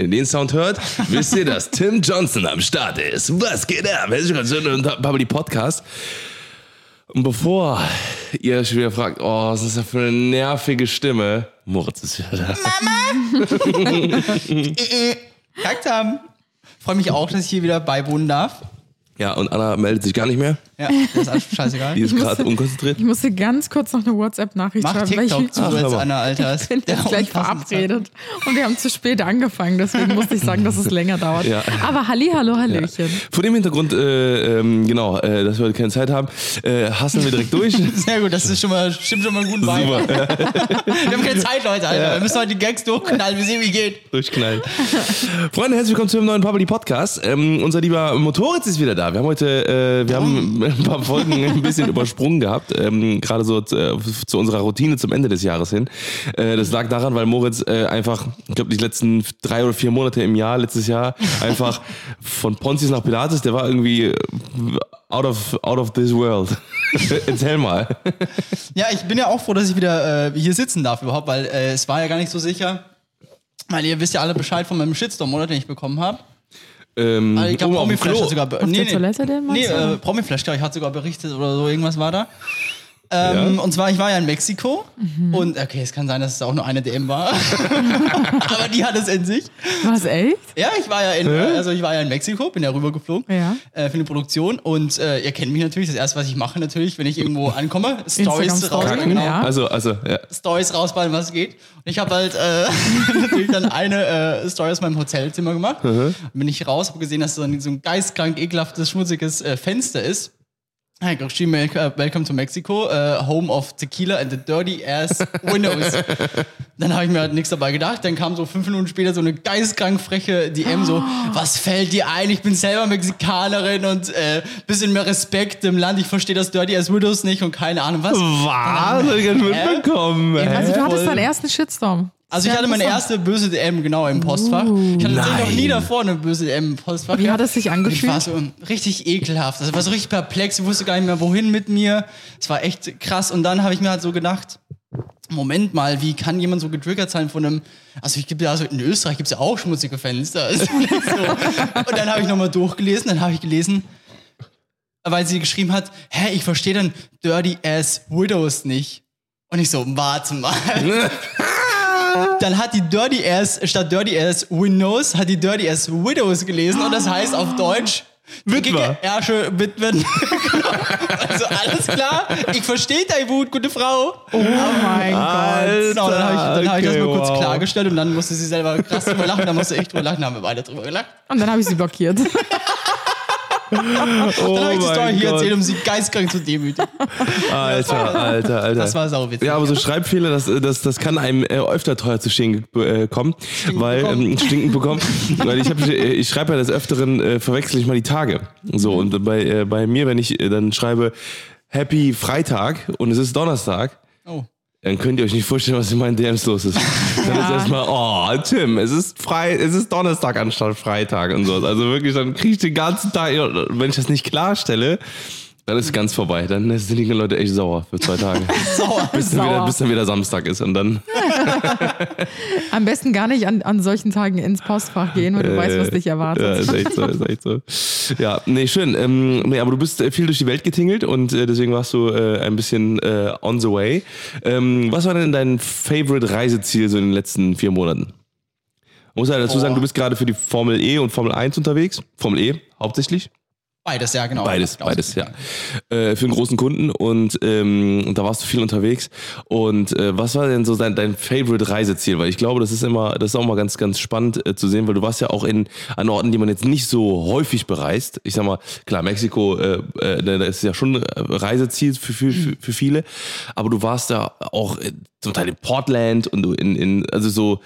Wenn ihr den Sound hört, wisst ihr, dass Tim Johnson am Start ist. Was geht ab? Herzlich willkommen und Bubbly Podcast. Und bevor ihr euch wieder fragt, oh, was ist das für eine nervige Stimme? Moritz ist wieder da. Kackt haben. Freue mich auch, dass ich hier wieder beiwohnen darf. Ja, und Anna meldet sich gar nicht mehr. Ja, das ist alles scheißegal. Die ist gerade unkonzentriert. Ich musste ganz kurz noch eine WhatsApp-Nachricht Mach schreiben, weil ich TikTok zu, Ach, als Anna, Alter. ist bin der jetzt gleich verabredet und wir haben zu spät angefangen, deswegen musste ich sagen, dass es länger dauert. Ja. Aber Halli, hallo, Hallöchen. Vor dem Hintergrund, äh, ähm, genau, äh, dass wir heute keine Zeit haben, äh, hasseln wir direkt durch. Sehr gut, das ist schon mal, stimmt schon mal gut bei. Super, Wir haben keine Zeit, Leute, Alter. Wir müssen heute die Gags durchknallen, wir sehen, wie geht. durchknallen. Freunde, herzlich willkommen zu einem neuen Public Podcast. Ähm, unser lieber Motorrad ist wieder da. Wir haben heute, äh, wir haben ein paar Folgen ein bisschen übersprungen gehabt, ähm, gerade so äh, zu unserer Routine zum Ende des Jahres hin. Äh, das lag daran, weil Moritz äh, einfach, ich glaube, die letzten drei oder vier Monate im Jahr, letztes Jahr, einfach von Pontius nach Pilates, der war irgendwie äh, out of, out of this world. Erzähl mal. Ja, ich bin ja auch froh, dass ich wieder hier sitzen darf überhaupt, weil es war ja gar nicht so sicher. Weil ihr wisst ja alle Bescheid von meinem Shitstorm, oder, den ich bekommen habe. Ähm, Also ich glaube, oben auf dem Klo. sogar... Auf der Toilette denn, Nee, meinst du? äh, Promiflash, glaube ich, hat sogar berichtet oder so, irgendwas war da. Ähm, Ja. Und zwar, ich war ja in Mexiko Mhm. und okay, es kann sein, dass es auch nur eine DM war. Aber die hat es in sich. Was, echt? Ja, ich war ja in, also ich war ja in Mexiko, bin ja rübergeflogen Ja. äh, für eine Produktion und äh, ihr kennt mich natürlich. Das erste, was ich mache natürlich, wenn ich irgendwo ankomme, Stories raus, genau, ja. Also, also, ja. Stories rausballen, was geht. Und ich habe halt äh, natürlich dann eine äh, Story aus meinem Hotelzimmer gemacht. Dann bin ich raus, habe gesehen, dass so ein, so ein geistkrank ekelhaftes, schmutziges äh, Fenster ist. Hab "Wel- äh, Welcome to Mexico, äh, home of tequila and the dirty ass windows. dann habe ich mir halt nichts dabei gedacht. Dann kam so fünf Minuten später so eine geistkrank freche DM so, was fällt dir ein? Ich bin selber Mexikanerin und äh, bisschen mehr Respekt im Land. Ich verstehe das dirty ass windows nicht und keine Ahnung was. Was? Hab ich nicht mitbekommen. ey. Also du hattest deinen ersten Shitstorm. Also ich hatte meine erste böse DM genau im Postfach. Ich hatte tatsächlich noch nie davor eine böse DM im Postfach. Wie hat es sich Ich war angefühlt? so richtig ekelhaft. Also ich war so richtig perplex. Ich wusste gar nicht mehr, wohin mit mir. Es war echt krass. Und dann habe ich mir halt so gedacht, Moment mal, wie kann jemand so getriggert sein von einem, also ich gibt ja also in Österreich gibt es ja auch schmutzige Fenster. Also so. Und dann habe ich nochmal durchgelesen, dann habe ich gelesen, weil sie geschrieben hat, hä, ich verstehe dann Dirty Ass Widows nicht. Und ich so, warte mal. Dann hat die Dirty Ass, statt Dirty Ass Windows, hat die Dirty Ass Widows gelesen und das heißt auf Deutsch Witwer. Ärsche Witwen. also alles klar, ich verstehe deine Wut, gute Frau. Oh mein Gott. Genau, dann habe ich, dann hab ich das mal kurz wow. klargestellt und dann musste sie selber krass drüber lachen, dann musste ich drüber lachen, dann haben wir beide drüber gelacht. Und dann habe ich sie blockiert. Dann habe ich die Story hier erzählt, um sie geistkrank zu demütigen. Alter, Alter, Alter. Das war sauwitzig. Ja, aber so Schreibfehler, das, das, das kann einem äh, öfter teuer zu stehen äh, kommen, weil bekommen. ähm, stinkend bekommen, weil ich, hab, äh, ich schreibe ja des Öfteren, äh, verwechsel ich mal die Tage. So und bei, äh, bei mir, wenn ich äh, dann schreibe Happy Freitag und es ist Donnerstag, Oh. Dann könnt ihr euch nicht vorstellen, was in meinen DMs los ist. Dann ist erstmal, oh, Tim, es ist frei, es ist Donnerstag anstatt Freitag und so. Also wirklich, dann kriege ich den ganzen Tag, wenn ich das nicht klarstelle, dann ist es ganz vorbei. Dann sind die Leute echt sauer für zwei Tage. Sauer. bis, dann wieder, Sauer. bis dann wieder Samstag ist und dann. Am besten gar nicht an, an solchen Tagen ins Postfach gehen, weil du weißt, was dich Ja, erwartet. ist echt so, ist echt so. Ja, nee, schön. Ähm, nee, aber du bist äh, viel durch die Welt getingelt und äh, deswegen warst du äh, ein bisschen äh, on the way. Ähm, was war denn dein Favorite Reiseziel so in den letzten vier Monaten? Man muss ja dazu sagen, du bist gerade für die Formel E und Formel 1 unterwegs. Formel E hauptsächlich. Beides, ja, genau. Beides, Genau. beides, ja. Äh, für einen großen Kunden und, ähm, da warst du viel unterwegs. Und äh, was war denn so dein, dein Favorite Reiseziel? Weil ich glaube, das ist immer, das ist auch mal ganz, ganz spannend äh, zu sehen, weil du warst ja auch in an Orten, die man jetzt nicht so häufig bereist. Ich sag mal, klar, Mexiko, äh, äh, da ist ja schon ein Reiseziel für, für, für, für viele, aber du warst da auch äh, zum Teil in Portland und du in, in also so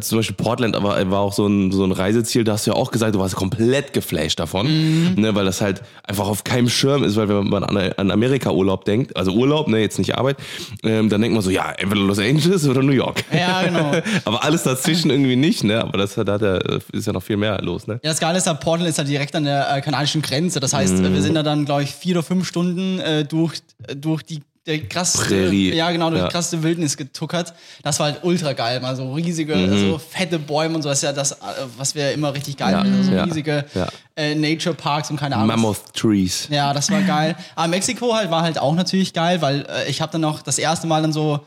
zum Beispiel Portland aber war auch so ein, so ein Reiseziel, da hast du ja auch gesagt, du warst komplett geflasht davon, ne, weil das halt einfach auf keinem Schirm ist, weil wenn man an, an Amerika-Urlaub denkt, also Urlaub, ne, jetzt nicht Arbeit, ähm, dann denkt man so, ja, entweder Los Angeles oder New York. Ja, genau. Aber alles dazwischen irgendwie nicht, ne? Aber das hat, hat ja, ist ja noch viel mehr los, ne? Ja, das Geile ist, halt, Portland ist halt direkt an der äh, kanadischen Grenze. Das heißt, äh, wir sind da dann, glaube ich, vier oder fünf Stunden äh, durch, äh, durch die der krasseste, Prärie. ja genau, durch Ja. die krasseste Wildnis getuckert. Das war halt ultra geil, mal so riesige, so fette Bäume und so. Das ist ja das, äh, was wir immer richtig geil Mhm. Ja. finden. So Ja. riesige Ja. äh, Nature Parks und keine Ahnung. Mammoth Trees. Ja, das war geil. Aber Mexiko halt war halt auch natürlich geil, weil äh, ich habe dann noch das erste Mal dann so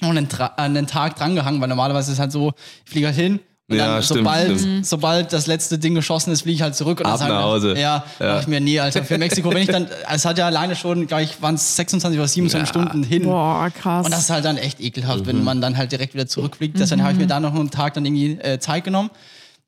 noch einen, Tra einen Tag drangehangen, weil normalerweise ist es halt so, ich fliege halt hin und Ja, dann stimmt, sobald, stimmt. sobald das letzte Ding geschossen ist, fliege ich halt zurück und Ab dann sagen nach wir- Hause. Ja, Ja. ich mir, nee, Alter, für Mexiko, wenn ich dann, es hat ja alleine schon, glaube ich, waren es 26 oder 27 Stunden hin. Boah, krass. Und das ist halt dann echt ekelhaft, Mhm. wenn man dann halt direkt wieder zurückfliegt. Deswegen habe ich mir da noch einen Tag dann irgendwie äh, Zeit genommen.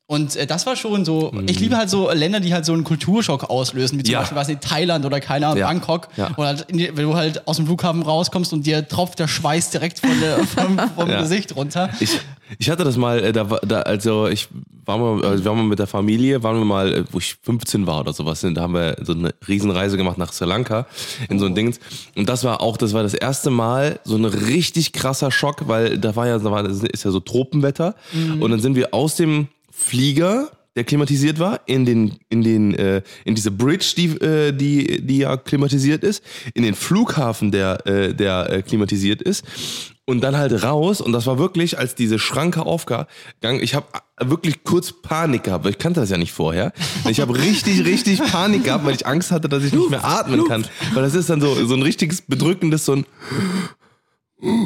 Und äh, das war schon so, ich liebe halt so Länder, die halt so einen Kulturschock auslösen, wie zum Mhm. Ja. Beispiel, weiß nicht, Thailand oder keine Ahnung, Ja. Bangkok. Ja. Oder halt die, wenn du halt aus dem Flughafen rauskommst und dir tropft der Schweiß direkt von der, vom, vom Ja. Gesicht runter. Ich, ich hatte das mal, äh, da, da, also ich war mal, also wir waren mal mit der Familie, waren wir mal, äh, wo ich 15 war oder sowas, da haben wir so eine Riesenreise gemacht nach Sri Lanka in so ein Dings. Und das war auch, das war das erste Mal so ein richtig krasser Schock, weil da war ja, da war, ist ja so Tropenwetter. Und dann sind wir aus dem Flieger der klimatisiert war, in den, in den, äh, in diese Bridge, die, äh, die, die ja klimatisiert ist, in den Flughafen, der, äh, der äh, klimatisiert ist, und dann halt raus. Und das war wirklich, als diese Schranke aufgegangen, ich habe wirklich kurz Panik gehabt, weil ich kannte das ja nicht vorher. Ich habe richtig, richtig Panik gehabt, weil ich Angst hatte, dass ich nicht mehr atmen kann. Weil das ist dann so, so ein richtiges bedrückendes, so ein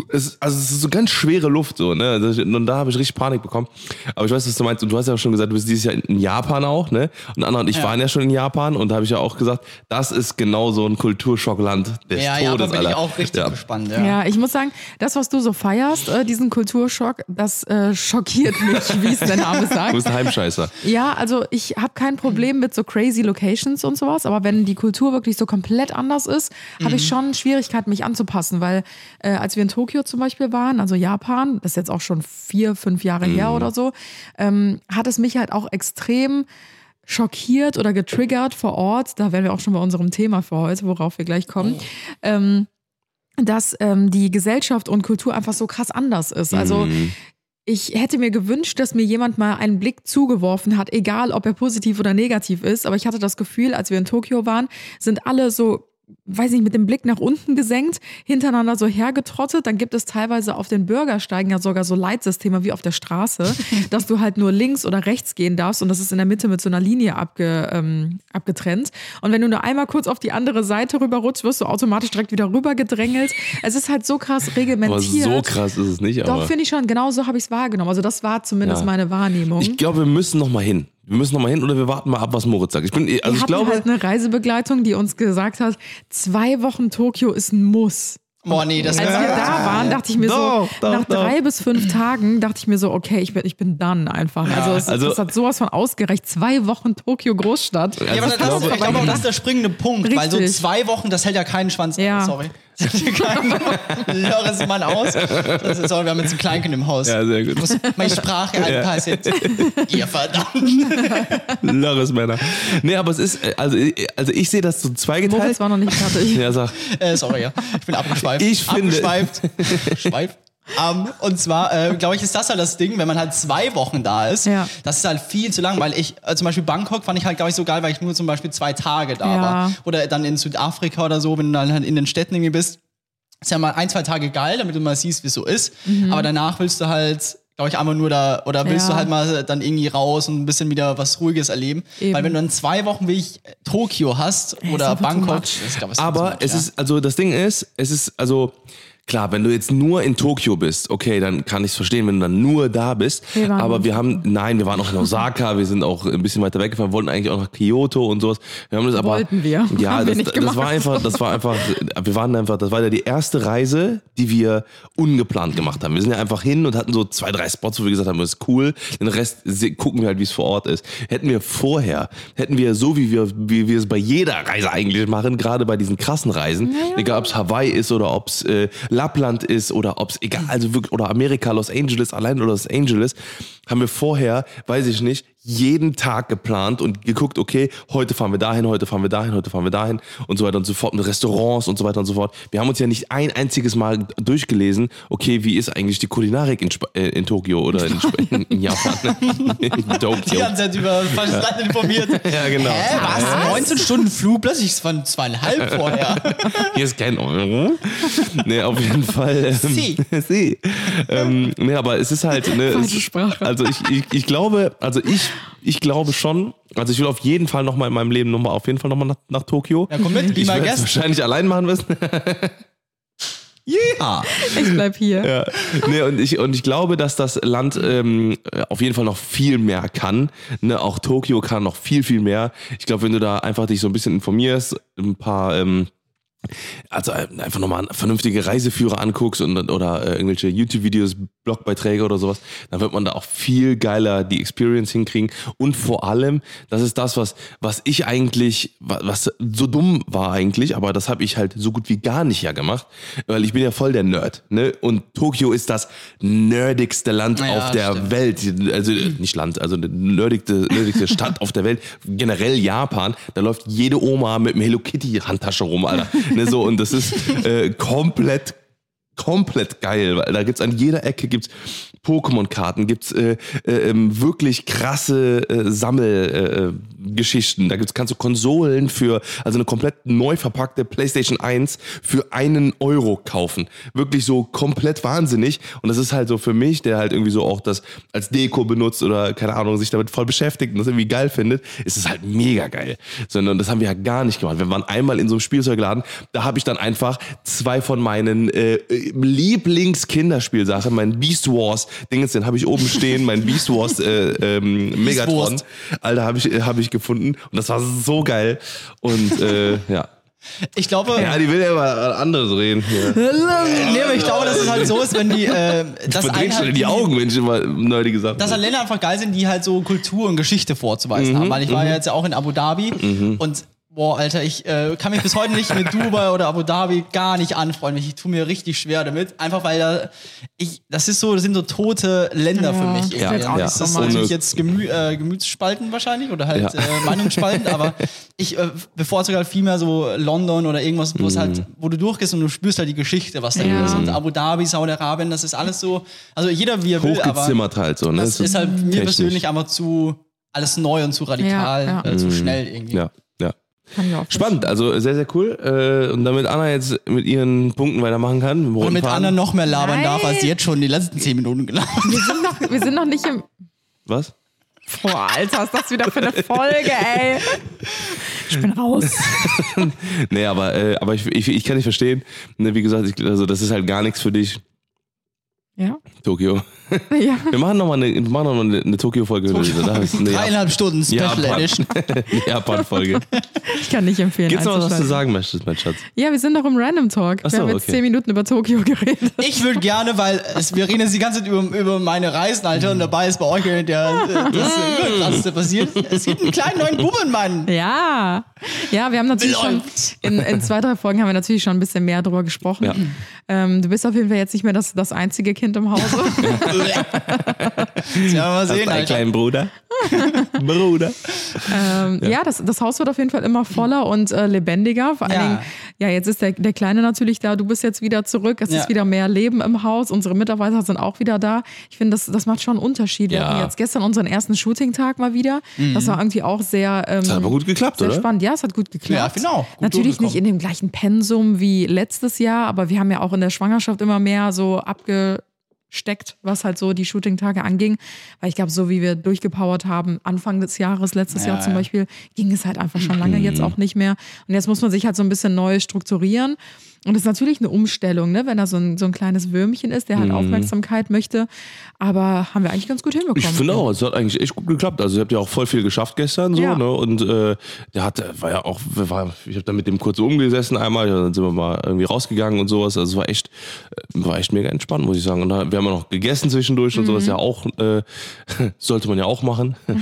es, also es ist so ganz schwere Luft so, ne? Also, Und da habe ich richtig Panik bekommen. Aber ich weiß, was du meinst. Und du hast ja schon gesagt, du bist dieses Jahr in Japan auch, ne? Und Anna und ich Ja. waren ja schon in Japan und da habe ich ja auch gesagt, das ist genau so ein Kulturschockland des Ja, ja, da Todes, bin ich Alter. auch richtig ja. gespannt. Ja. Ja, ich muss sagen, das, was du so feierst, äh, diesen Kulturschock, das äh, schockiert mich, wie es der Name Du sagt. bist ein Heimscheißer. Ja, also ich habe kein Problem mit so crazy Locations und sowas, aber wenn die Kultur wirklich so komplett anders ist, habe ich schon Schwierigkeiten, mich anzupassen, weil äh, als wir in Tokio zum Beispiel waren, also Japan, das ist jetzt auch schon vier, fünf Jahre her oder so, ähm, hat es mich halt auch extrem schockiert oder getriggert vor Ort. Da wären wir auch schon bei unserem Thema für heute, worauf wir gleich kommen. Ähm, dass ähm, die Gesellschaft und Kultur einfach so krass anders ist. Also ich hätte mir gewünscht, dass mir jemand mal einen Blick zugeworfen hat, egal ob er positiv oder negativ ist. Aber ich hatte das Gefühl, als wir in Tokio waren, sind alle so, weiß nicht, mit dem Blick nach unten gesenkt, hintereinander so hergetrottet. Dann gibt es teilweise auf den Bürgersteigen ja sogar so Leitsysteme wie auf der Straße, dass du halt nur links oder rechts gehen darfst und das ist in der Mitte mit so einer Linie abge, ähm, abgetrennt. Und wenn du nur einmal kurz auf die andere Seite rüberrutschst, wirst du automatisch direkt wieder rübergedrängelt. Es ist halt so krass Aber reglementiert. so krass ist es nicht. Doch, Aber finde ich schon. Genau so habe ich es wahrgenommen. Also das war zumindest Ja. meine Wahrnehmung. ich glaube, wir müssen noch mal hin. Wir müssen noch mal hin oder wir warten mal ab, was Moritz sagt. Ich bin, also wir ich hatten glaube, halt eine Reisebegleitung, die uns gesagt hat, zwei Wochen Tokio ist ein Muss. Boah, nee, das Als wir da waren, dachte ich mir Doch, so, doch, nach doch. drei bis fünf Tagen dachte ich mir so, okay, ich bin, ich bin done einfach. Also, es, also- das hat sowas von ausgereicht. Zwei Wochen Tokio Großstadt. Also Ja, aber ich das, glaube- ich glaube auch, das ist der springende Punkt, weil so Richtig. zwei Wochen, das hält ja keinen Schwanz. Ja. Sorry. Ja Lörres Mann aus. Das ist, sorry, wir haben jetzt ein Kleinkind im Haus. Ja, sehr gut. Ich muss meine Sprache anpassen. Ihr verdammt. Lörres Männer. Nee, aber es ist, also, also ich sehe das so zweigeteilt. Moritz war noch nicht fertig. Ja, sag. Äh, sorry, ja. Ich bin abgeschweift. Ich finde- Abgeschweift. Schweift. Ähm, und zwar, äh, glaube ich, ist das halt das Ding, wenn man halt zwei Wochen da ist, Ja. das ist halt viel zu lang, weil ich, äh, zum Beispiel Bangkok fand ich halt, glaube ich, so geil, weil ich nur zum Beispiel zwei Tage da Ja. war. Oder dann in Südafrika oder so, wenn du dann halt in den Städten irgendwie bist. Ist ja mal ein, zwei Tage geil, damit du mal siehst, wie es so ist. Aber danach willst du halt, glaube ich, einfach nur da, oder willst Mhm. Ja. du halt mal dann irgendwie raus und ein bisschen wieder was Ruhiges erleben. Eben. Weil wenn du dann zwei Wochen wie ich Tokio hast ist oder Bangkok, ist, glaub too Aber much, es ja. ist, also das Ding ist, es ist, also klar, wenn du jetzt nur in Tokio bist, okay, dann kann ich es verstehen, wenn du dann nur da bist. Wir Aber wir haben, nein, wir waren auch in Osaka, wir sind auch ein bisschen weiter weggefahren, wollten eigentlich auch nach Kyoto und sowas. Wir haben das aber. Wollten wir. Ja, Haben wir das, das war einfach, das war einfach, wir waren einfach, das war ja die erste Reise, die wir ungeplant gemacht haben. Wir sind ja einfach hin und hatten so zwei, drei Spots, wo wir gesagt haben, das ist cool. Den Rest gucken wir halt, wie es vor Ort ist. Hätten wir vorher, hätten wir so, wie wir, wie wir es bei jeder Reise eigentlich machen, gerade bei diesen krassen Reisen, egal ob es Hawaii ist oder ob es äh, Lappland ist oder ob es egal, also wirklich, oder Amerika, Los Angeles, allein oder Los Angeles, haben wir vorher, weiß ich nicht, jeden Tag geplant und geguckt, okay, heute fahren wir dahin, heute fahren wir dahin, heute fahren wir dahin und so weiter und so fort, mit Restaurants und so weiter und so fort. Wir haben uns ja nicht ein einziges Mal durchgelesen, okay, wie ist eigentlich die Kulinarik in, Sp äh, in Tokio oder in, Sp in, Japan? in Die ganze Zeit über falsches Land informiert. Ja, genau. Hä, was? 19 Stunden Flug? Plötzlich es waren zweieinhalb vorher. Hier ist kein Euro. Nee, auf jeden Fall. Ähm, Sie. Sie. Ähm, nee, aber es ist halt. Ne, es, Sprache. Also ich, ich, ich glaube, also ich, ich glaube schon, also ich will auf jeden Fall nochmal in meinem Leben nochmal, auf jeden Fall nochmal nach, nach Tokio. Ja, komm mit, ich my werde es wahrscheinlich allein machen müssen. yeah! Ich bleib hier. Ja. Nee, und, ich, und ich glaube, dass das Land ähm, auf jeden Fall noch viel mehr kann. Ne? Auch Tokio kann noch viel, viel mehr. Ich glaube, wenn du da einfach dich so ein bisschen informierst, ein paar, ähm, also äh, einfach nochmal vernünftige Reiseführer anguckst und, oder äh, irgendwelche YouTube-Videos, Blogbeiträge oder sowas, dann wird man da auch viel geiler die Experience hinkriegen. Und vor allem, das ist das, was, was ich eigentlich, wa- was so dumm war eigentlich, aber das habe ich halt so gut wie gar nicht ja gemacht, weil ich bin ja voll der Nerd. Ne? Und Tokio ist das nerdigste Land Ja, auf der stimmt. Welt. Also nicht Land, also die nerdigste, nerdigste Stadt auf der Welt. Generell Japan, da läuft jede Oma mit einem Hello Kitty Handtasche rum, Alter. Ne, so, und das ist äh, komplett komplett geil, weil da gibt's an jeder Ecke gibt's Pokémon-Karten, gibt's äh, äh, ähm, wirklich krasse äh, Sammelgeschichten. Geschichten. da gibt's kannst du Konsolen für also eine komplett neu verpackte PlayStation 1 für einen Euro kaufen. Wirklich so komplett wahnsinnig. Und das ist halt so für mich, der halt irgendwie so auch das als Deko benutzt oder keine Ahnung sich damit voll beschäftigt und das irgendwie geil findet, ist es halt mega geil. Sondern das haben wir ja gar nicht gemacht. Wir waren einmal in so einem Spielzeugladen, da habe ich dann einfach zwei von meinen äh, Lieblings-Kinderspielsachen, mein Beast Wars Dingens, den habe ich oben stehen, mein Beast Wars äh, ähm, Megatron, Wurst. Alter, habe ich habe ich gefunden und das war so geil und äh, ja. Ich glaube, Ja, die will ja immer anderes reden. Ja. nee, aber ich glaube, dass es halt so ist, wenn die äh, das Verdrehst halt in die Augen, wenn ich immer nerdige Sachen dass halt Länder einfach geil sind, die halt so Kultur und Geschichte vorzuweisen haben. Weil ich war ja jetzt ja auch in Abu Dhabi und boah, Alter, ich äh, kann mich bis heute nicht mit Dubai oder Abu Dhabi gar nicht anfreunden. Ich tue mir richtig schwer damit. Einfach weil da, ich, das ist so, das sind so tote Länder Ja, für mich. das ist auch ja. Das ist so natürlich jetzt Gemü äh, Gemütsspalten wahrscheinlich oder halt Ja. äh, Meinungsspalten, aber ich äh, bevorzuge halt viel mehr so London oder irgendwas, wo es halt, wo du durchgehst und du spürst halt die Geschichte, was da Ja. ist. Und Abu Dhabi, Saudi-Arabien, das ist alles so, also jeder wie er will, aber halt so, ne? das ist halt mir technisch. persönlich einfach zu alles neu und zu radikal, Ja, ja. Äh, zu schnell irgendwie. Ja, ja. Kann ich auch Spannend, also sehr, sehr cool. Äh, und damit Anna jetzt mit ihren Punkten weitermachen kann. Und mit anderen noch mehr labern Nein. darf, als jetzt schon die letzten zehn Minuten gelabert. Wir sind noch, wir sind noch nicht im. Was? Boah, Alter, ist das wieder für eine Folge, ey. Ich bin raus. Nee, aber, äh, aber ich, ich, ich kann nicht verstehen. Ne, wie gesagt, ich, also das ist halt gar nichts für dich, Ja? Tokio. Ja. Wir machen nochmal eine, wir machen noch mal eine, eine Tokio-Folge. Eine Dreieinhalb Stunden Special Japan- Edition. Japan-Folge. Ich kann nicht empfehlen. Gibt's noch was du einzuschalten. sagen möchtest, mein Schatz? Ja, wir sind noch im Random Talk. Ach so, wir haben jetzt okay. zehn Minuten über Tokio geredet. Ich würde gerne, weil es, wir reden jetzt die ganze Zeit über, über meine Reisen, Alter, und dabei ist bei euch der, das Krasseste passiert. Es gibt einen kleinen neuen Buben, Mann. Ja. Ja, wir haben natürlich schon in, in zwei, drei Folgen haben wir natürlich schon ein bisschen mehr drüber gesprochen. Ja. Ähm, du bist auf jeden Fall jetzt nicht mehr das, das einzige Kind im Hause. Ja, mal sehen, Alter. kleinen Bruder? Bruder. ähm, ja, das, das Haus wird auf jeden Fall immer voller und äh, lebendiger. Vor allen Ja. Dingen, ja, jetzt ist der, der Kleine natürlich da, du bist jetzt wieder zurück, es Ja. ist wieder mehr Leben im Haus, unsere Mitarbeiter sind auch wieder da. Ich finde, das, das macht schon einen Unterschied. Wir Ja. hatten jetzt gestern unseren ersten Shooting-Tag mal wieder. Das war irgendwie auch sehr, ähm, Das hat aber gut geklappt, sehr oder? spannend. Ja, es hat gut geklappt. Ja, genau. Gut Natürlich nicht in dem gleichen Pensum wie letztes Jahr, aber wir haben ja auch in der Schwangerschaft immer mehr so abgesteckt, was halt so die Shooting-Tage anging. Weil ich glaube, so wie wir durchgepowert haben, Anfang des Jahres, letztes Ja, Jahr zum. Beispiel, ging es halt einfach schon lange jetzt auch nicht mehr. Und jetzt muss man sich halt so ein bisschen neu strukturieren. Und das ist natürlich eine Umstellung, ne? wenn da so ein, so ein kleines Würmchen ist, der halt Aufmerksamkeit möchte. Aber haben wir eigentlich ganz gut hinbekommen. Ich finde auch, es hat eigentlich echt gut geklappt. Also ihr habt ja auch voll viel geschafft gestern so, Ja. ne? Und äh, der hat, war ja auch, war, ich habe da mit dem kurz umgesessen einmal, dann sind wir mal irgendwie rausgegangen und sowas. Also es war echt, äh, war echt mega entspannt, muss ich sagen. Und da, wir haben ja noch gegessen zwischendurch und sowas ja auch, äh, sollte man ja auch machen. und,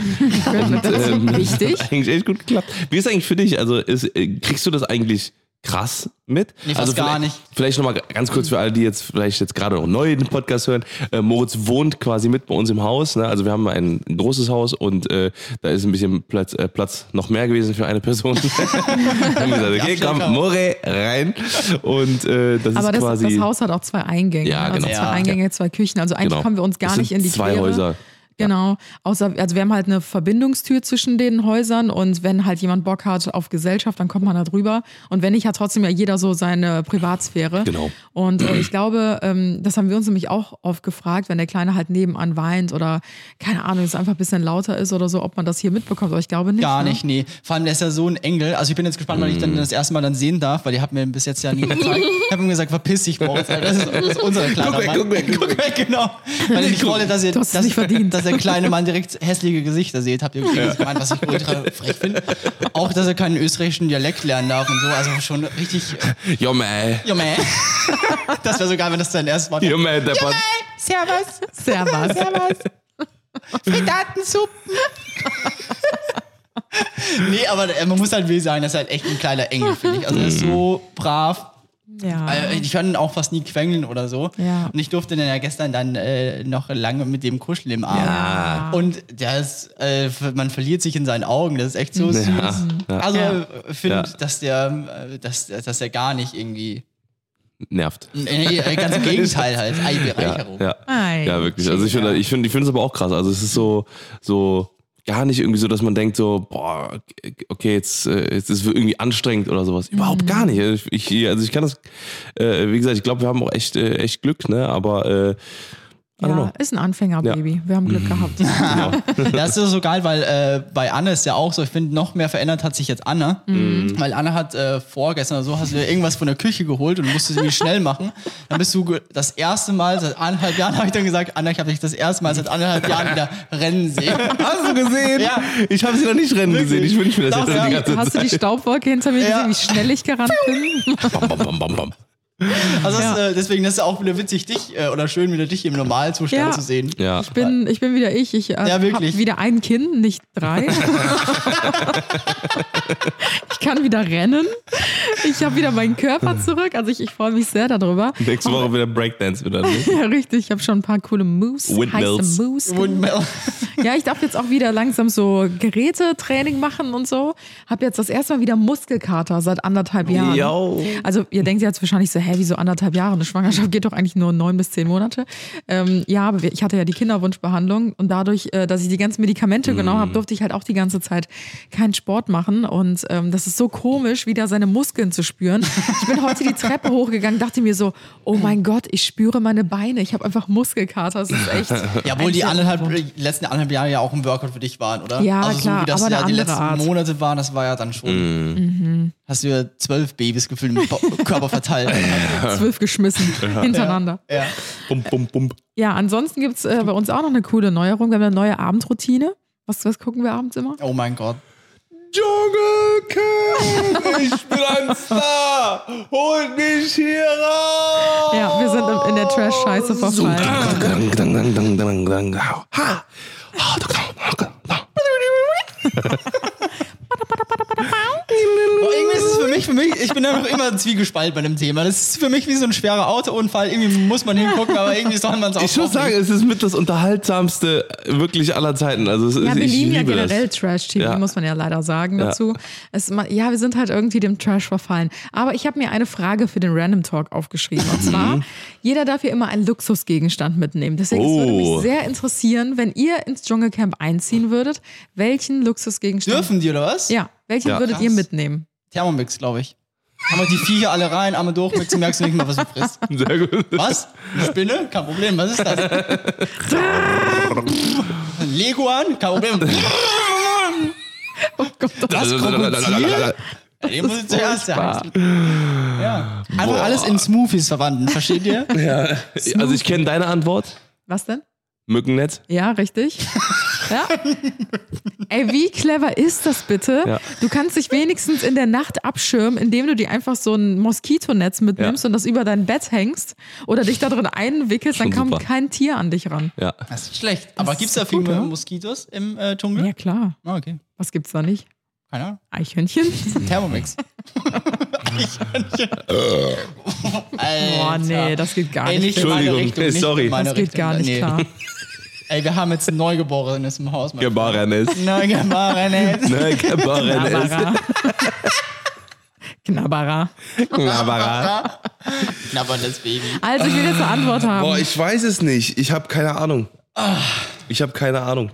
ähm, Wichtig. Das hat eigentlich echt gut geklappt. Wie ist eigentlich für dich? Also ist, äh, kriegst du das eigentlich krass mit. Also Nee, fast gar vielleicht, nicht. Vielleicht nochmal ganz kurz für alle, die jetzt vielleicht jetzt gerade noch neu den Podcast hören. Äh, Moritz wohnt quasi mit bei uns im Haus. Ne? Also wir haben ein großes Haus und äh, da ist ein bisschen Platz, äh, Platz noch mehr gewesen für eine Person. haben gesagt, okay, komm. More rein. Und äh, das Aber ist das, quasi das Haus hat auch zwei Eingänge. Ja, ne? also genau. zwei Ja. Eingänge, zwei Küchen. Also eigentlich Genau. kommen wir uns gar nicht in die zwei Quere. Häuser. Genau. Außer, also wir haben halt eine Verbindungstür zwischen den Häusern und wenn halt jemand Bock hat auf Gesellschaft, dann kommt man da drüber. Und wenn nicht, hat trotzdem ja jeder so seine Privatsphäre. Genau. Und äh, ich glaube, ähm, das haben wir uns nämlich auch oft gefragt, wenn der Kleine halt nebenan weint oder keine Ahnung, es einfach ein bisschen lauter ist oder so, ob man das hier mitbekommt. Aber ich glaube nicht. Gar ne? nicht, nee. Vor allem, der ist ja so ein Engel. Also ich bin jetzt gespannt, wann ich dann das erste Mal dann sehen darf, weil die hat mir bis jetzt ja nie gezeigt. Ich habe ihm gesagt, verpiss dich. Alter. Das ist, das ist unser kleiner Guck weg, Mann. guck weg, guck weg, genau. Weil ich wollte, dass ihr, dass, nicht verdient. dass der kleine Mann direkt hässliche Gesichter seht. Habt ihr übrigens gemeint, was ich ultra frech finde. Auch, dass er keinen österreichischen Dialekt lernen darf und so. Also schon richtig, äh, Jo, man. ja, meh. Das wäre so geil, wenn das dein erstes Wort Jo, man, der Pod- Servus. Servus. Servus. Frittatensuppen. nee, aber äh, man muss halt will sagen, das ist halt echt ein kleiner Engel, finde ich. Also er ist so brav. Ja. Äh, Ich ihn auch fast nie quengeln oder so. Ja. Und ich durfte dann ja gestern dann äh, noch lange mit dem kuscheln im Arm. Ja. Und ist, äh, man verliert sich in seinen Augen. Das ist echt so süß. ja. Also Ja. ich finde, Ja. dass der, äh, dass, dass der gar nicht irgendwie. nervt. Nee, äh, ganz im Gegenteil halt. Ei, Bereicherung. Ja, Ei, ja wirklich. Also ich finde, ich finde, ich finde es aber auch krass. Also es ist so, so gar nicht irgendwie so, dass man denkt so, boah, okay, jetzt, äh, jetzt ist es irgendwie anstrengend oder sowas. Überhaupt gar nicht. Ich, also ich kann das, äh, wie gesagt, ich glaube, wir haben auch echt, äh, echt Glück, ne? Aber äh, ja, ist ein Anfängerbaby. Wir haben Glück gehabt. Genau. Das ist so geil, weil äh, bei Anne ist ja auch so, ich finde, noch mehr verändert hat sich jetzt Anne. Weil Anne hat äh, vorgestern oder so, hast du dir irgendwas von der Küche geholt und musstest irgendwie schnell machen. Dann bist du das erste Mal seit anderthalb Jahren, habe ich dann gesagt, Anne, ich habe dich das erste Mal seit anderthalb Jahren wieder rennen sehen. Hast du gesehen? Ja. Ich habe sie noch nicht rennen gesehen. Ich wünsche mir das Doch, jetzt ja. die ganze Hast du die Zeit. Staubwolke hinter mir Ja. gesehen, wie schnell ich gerannt bin? Bam, bam, bam, bam, bam. Also Ja. das, äh, deswegen ist es auch wieder witzig, dich äh, oder schön wieder dich im Normalzustand Ja. zu sehen. Ja. Ich bin, ich bin wieder ich. Ich äh, Ja, wirklich. habe wieder ein Kind, nicht drei. ich kann wieder rennen. Ich habe wieder meinen Körper zurück. Also ich, ich freue mich sehr darüber. Nächste Woche wieder Breakdance wieder. Ne? Ja, richtig. Ich habe schon ein paar coole Moves. Windmills. Heiße Moves. Windmill. Ja, ich darf jetzt auch wieder langsam so Gerätetraining machen und so. Hab jetzt das erste Mal wieder Muskelkater seit anderthalb Jahren. Yo. Also ihr denkt jetzt wahrscheinlich so, hä, wieso anderthalb Jahre? Eine Schwangerschaft geht doch eigentlich nur neun bis zehn Monate. Ähm, ja, aber ich hatte ja die Kinderwunschbehandlung und dadurch, äh, dass ich die ganzen Medikamente genommen habe, durfte ich halt auch die ganze Zeit keinen Sport machen. Und ähm, das ist so komisch, wieder seine Muskeln zu spüren. Ich bin heute die Treppe hochgegangen, dachte mir so, oh mein Gott, ich spüre meine Beine. Ich habe einfach Muskelkater. Das ist echt. Ja, wohl ein die anderthalb, letzten anderthalb Jahre ja auch ein Workout für dich waren, oder? Ja, also klar, so wie das aber ja die letzten Art. Monate waren, das war ja dann schon. Hast du ja zwölf Babys gefühlt im Körper verteilt. zwölf geschmissen hintereinander. ja. Bum, bum, bum. Ja, ansonsten gibt's äh, bei uns auch noch eine coole Neuerung. Wir haben eine neue Abendroutine. Was, was gucken wir abends immer? Oh mein Gott. Dschungelcamp, ich bin ein Star, holt mich hier raus. Ja, wir sind in- in der Trash-Scheiße verfallen. Dang, dang, dang, dang, dang, dang. Ha. Ha, dang, dang, dang. Boah, irgendwie ist es für mich, ich bin noch immer zwiegespalten bei dem Thema. Das ist für mich wie so ein schwerer Autounfall. Irgendwie muss man hingucken, aber irgendwie soll man es auch Ich muss sagen, es ist mit das unterhaltsamste wirklich aller Zeiten. Also es ist, Ja, wir lieben ja generell. Trash-TV, Ja. muss man ja leider sagen Ja. dazu. Es, ja, wir sind halt irgendwie dem Trash verfallen. Aber ich habe mir eine Frage für den Random Talk aufgeschrieben. Und zwar, jeder darf hier immer einen Luxusgegenstand mitnehmen. Deswegen es würde Oh. mich sehr interessieren, wenn ihr ins Dschungelcamp einziehen würdet, welchen Luxusgegenstand... Dürfen die oder was? Ja, welchen Ja. würdet ihr Krass. mitnehmen? Thermomix, glaube ich. Haben wir die Viecher alle rein, einmal durchmixen, merkst du nicht mal, was du frisst. Sehr gut. Was? Eine Spinne? Kein Problem, was ist das? Ein Leguan? Kein Problem. Was? Krokodil? Den muss ich zuerst sagen. Ja. Einfach alles in Smoothies verwandeln, versteht ihr? Also ich kenne deine Antwort. Was denn? Mückennetz. Ja, richtig. Ja. Ey, wie clever ist das bitte? Ja. Du kannst dich wenigstens in der Nacht abschirmen, indem du dir einfach so ein Moskitonetz mitnimmst Ja. und das über dein Bett hängst oder dich da drin einwickelst, dann Schon kommt super. kein Tier an dich ran. Ja. Das ist schlecht. Aber gibt es da viele ja. Moskitos im äh, Dschungel? Ja, klar. Ah, okay. Was gibt's da nicht? Keine Ahnung. Eichhörnchen? Thermomix. Alter. Boah, nee, das geht gar Ey, nicht. nicht in meine Entschuldigung, Richtung, nicht sorry. in meine Das geht Richtung. gar nicht Nee. klar. Ey, wir haben jetzt ein Neugeborenes im Haus. Geborenes. Neugeborenes. Ne, Geborenes. Knabberer. Knabberer. Knabberer. Knabberndes Baby. Also, ich will jetzt eine Antwort haben. Boah, ich weiß es nicht. Ich habe keine Ahnung. Ich habe keine Ahnung.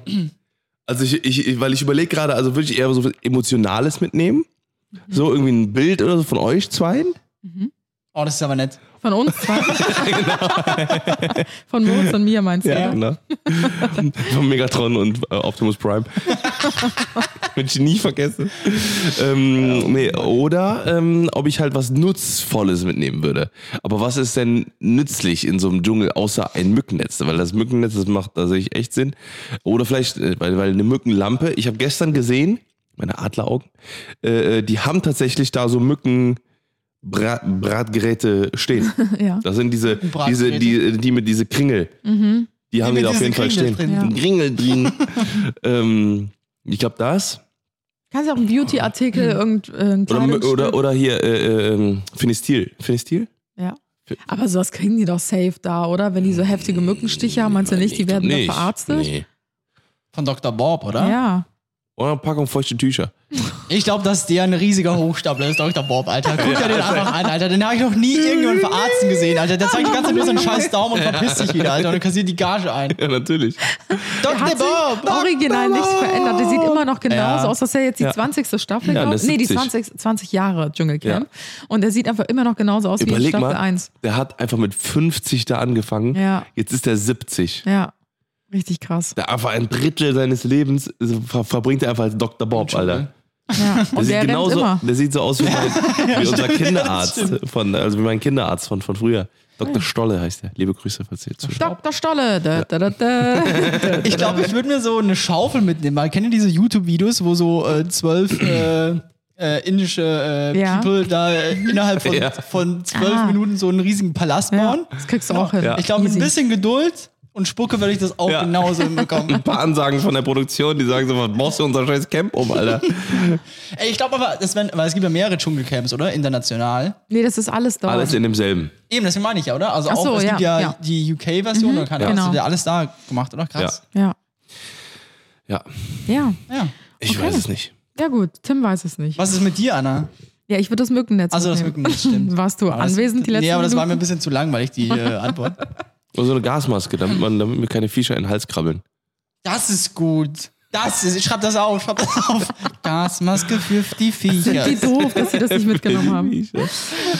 Also ich, ich weil ich überlege gerade, also würde ich eher so was Emotionales mitnehmen? So irgendwie ein Bild oder so von euch zweien? Oh, das ist aber nett. Von uns zwei. Von Moritz und mir meinst du? Ja. Ne? Von Megatron und äh, Optimus Prime. Würde ich nie vergessen. Ähm, nee, oder ähm, ob ich halt was Nutzvolles mitnehmen würde. Aber was ist denn nützlich in so einem Dschungel außer ein Mückennetz? Weil das Mückennetz, das macht da sehe ich echt Sinn. Oder vielleicht, äh, weil, weil eine Mückenlampe, ich habe gestern gesehen, meine Adleraugen, äh, die haben tatsächlich da so Mücken. Brat, Bratgeräte stehen. Ja. Das sind diese, diese die, die mit diese Kringel. Die haben mit die da auf diese jeden Fall Kringel stehen. drin. Ja. Kringel drin. ähm, ich glaube das. Kannst du auch einen Beauty-Artikel, irgend, äh, ein Oder, oder, oder hier äh, äh, Finistil. Finistil? Ja. Aber sowas kriegen die doch safe da, oder? Wenn die so heftige Mückenstiche haben, meinst du nicht, die werden Nee, da verarztet? Nee. Von Dr. Bob, oder? Ja. Oder eine Packung feuchte Tücher. Ich glaube, dass der ein riesiger Hochstapler ist, Dr. Bob, Alter. Guck dir den einfach an, Alter. Den habe ich noch nie irgendjemand verarzten gesehen, Alter. Der zeigt die ganze Zeit nur so einen scheiß Daumen und verpisst sich wieder, Alter. Und kassiert die Gage ein. Ja, natürlich. Dr. Hat sich Bob! original nichts verändert. Der sieht immer noch genauso Ja. aus. Das ist ja jetzt die Ja. 20. Staffel, Ja. Nee, die 70. 20, 20 Jahre Dschungelcamp. Und der sieht einfach immer noch genauso aus wie in Überleg Staffel mal, 1. der hat einfach mit 50 da angefangen. Ja. Jetzt ist er 70. Ja. Richtig krass. Der einfach ein Drittel seines Lebens äh, ver verbringt er einfach als Dr. Bob, Alter. Ja. Der Und sieht genauso, immer. der sieht so aus wie, mein, wie unser Kinderarzt von, also wie mein Kinderarzt von, von früher. Dr. Stolle heißt er. Liebe Grüße, falls ihr zuschaut. Dr. Stolle. Da, da, da, da. Ich glaube, ich würde mir so eine Schaufel mitnehmen. Weil kennt ihr diese YouTube-Videos, wo so äh, zwölf äh, äh, indische äh, Ja. People da äh, innerhalb von, Ja. von zwölf Ah. Minuten so einen riesigen Palast Ja, bauen? das kriegst du auch hin. Ja. Ich glaube, mit ein bisschen Geduld und Spucke werde ich das auch Ja. genauso hinbekommen. Ein paar Ansagen von der Produktion, die sagen so, was brauchst du unser scheiß Camp um, Alter? Ey, ich glaube aber, das wär, weil es gibt ja mehrere Dschungelcamps, oder? International. Nee, das ist alles dort. Alles in demselben. Eben, deswegen meine ich ja, oder? Also Ach auch, so, es gibt ja, ja, ja. die UK-Version, oder keine Ahnung, genau. hast du ja alles da gemacht, oder? Krass. Ja. Ja, Ja. Ja. ich Okay. weiß es nicht. Ja, gut. Tim weiß es nicht. Was ist mit dir, Anna? Ja, ich würde das Mückennetz Also das. Mückennetz, stimmt. Warst du Aber das- anwesend die letzten Nee, aber das war mir ein Minuten? bisschen zu langweilig, die äh, Antwort. Oder so eine Gasmaske, damit, man, damit mir keine Viecher in den Hals krabbeln. Das ist gut. Das ist, schreib das auf, schreib das auf. Gasmaske für die Viecher. Wie doof, dass sie das nicht mitgenommen haben.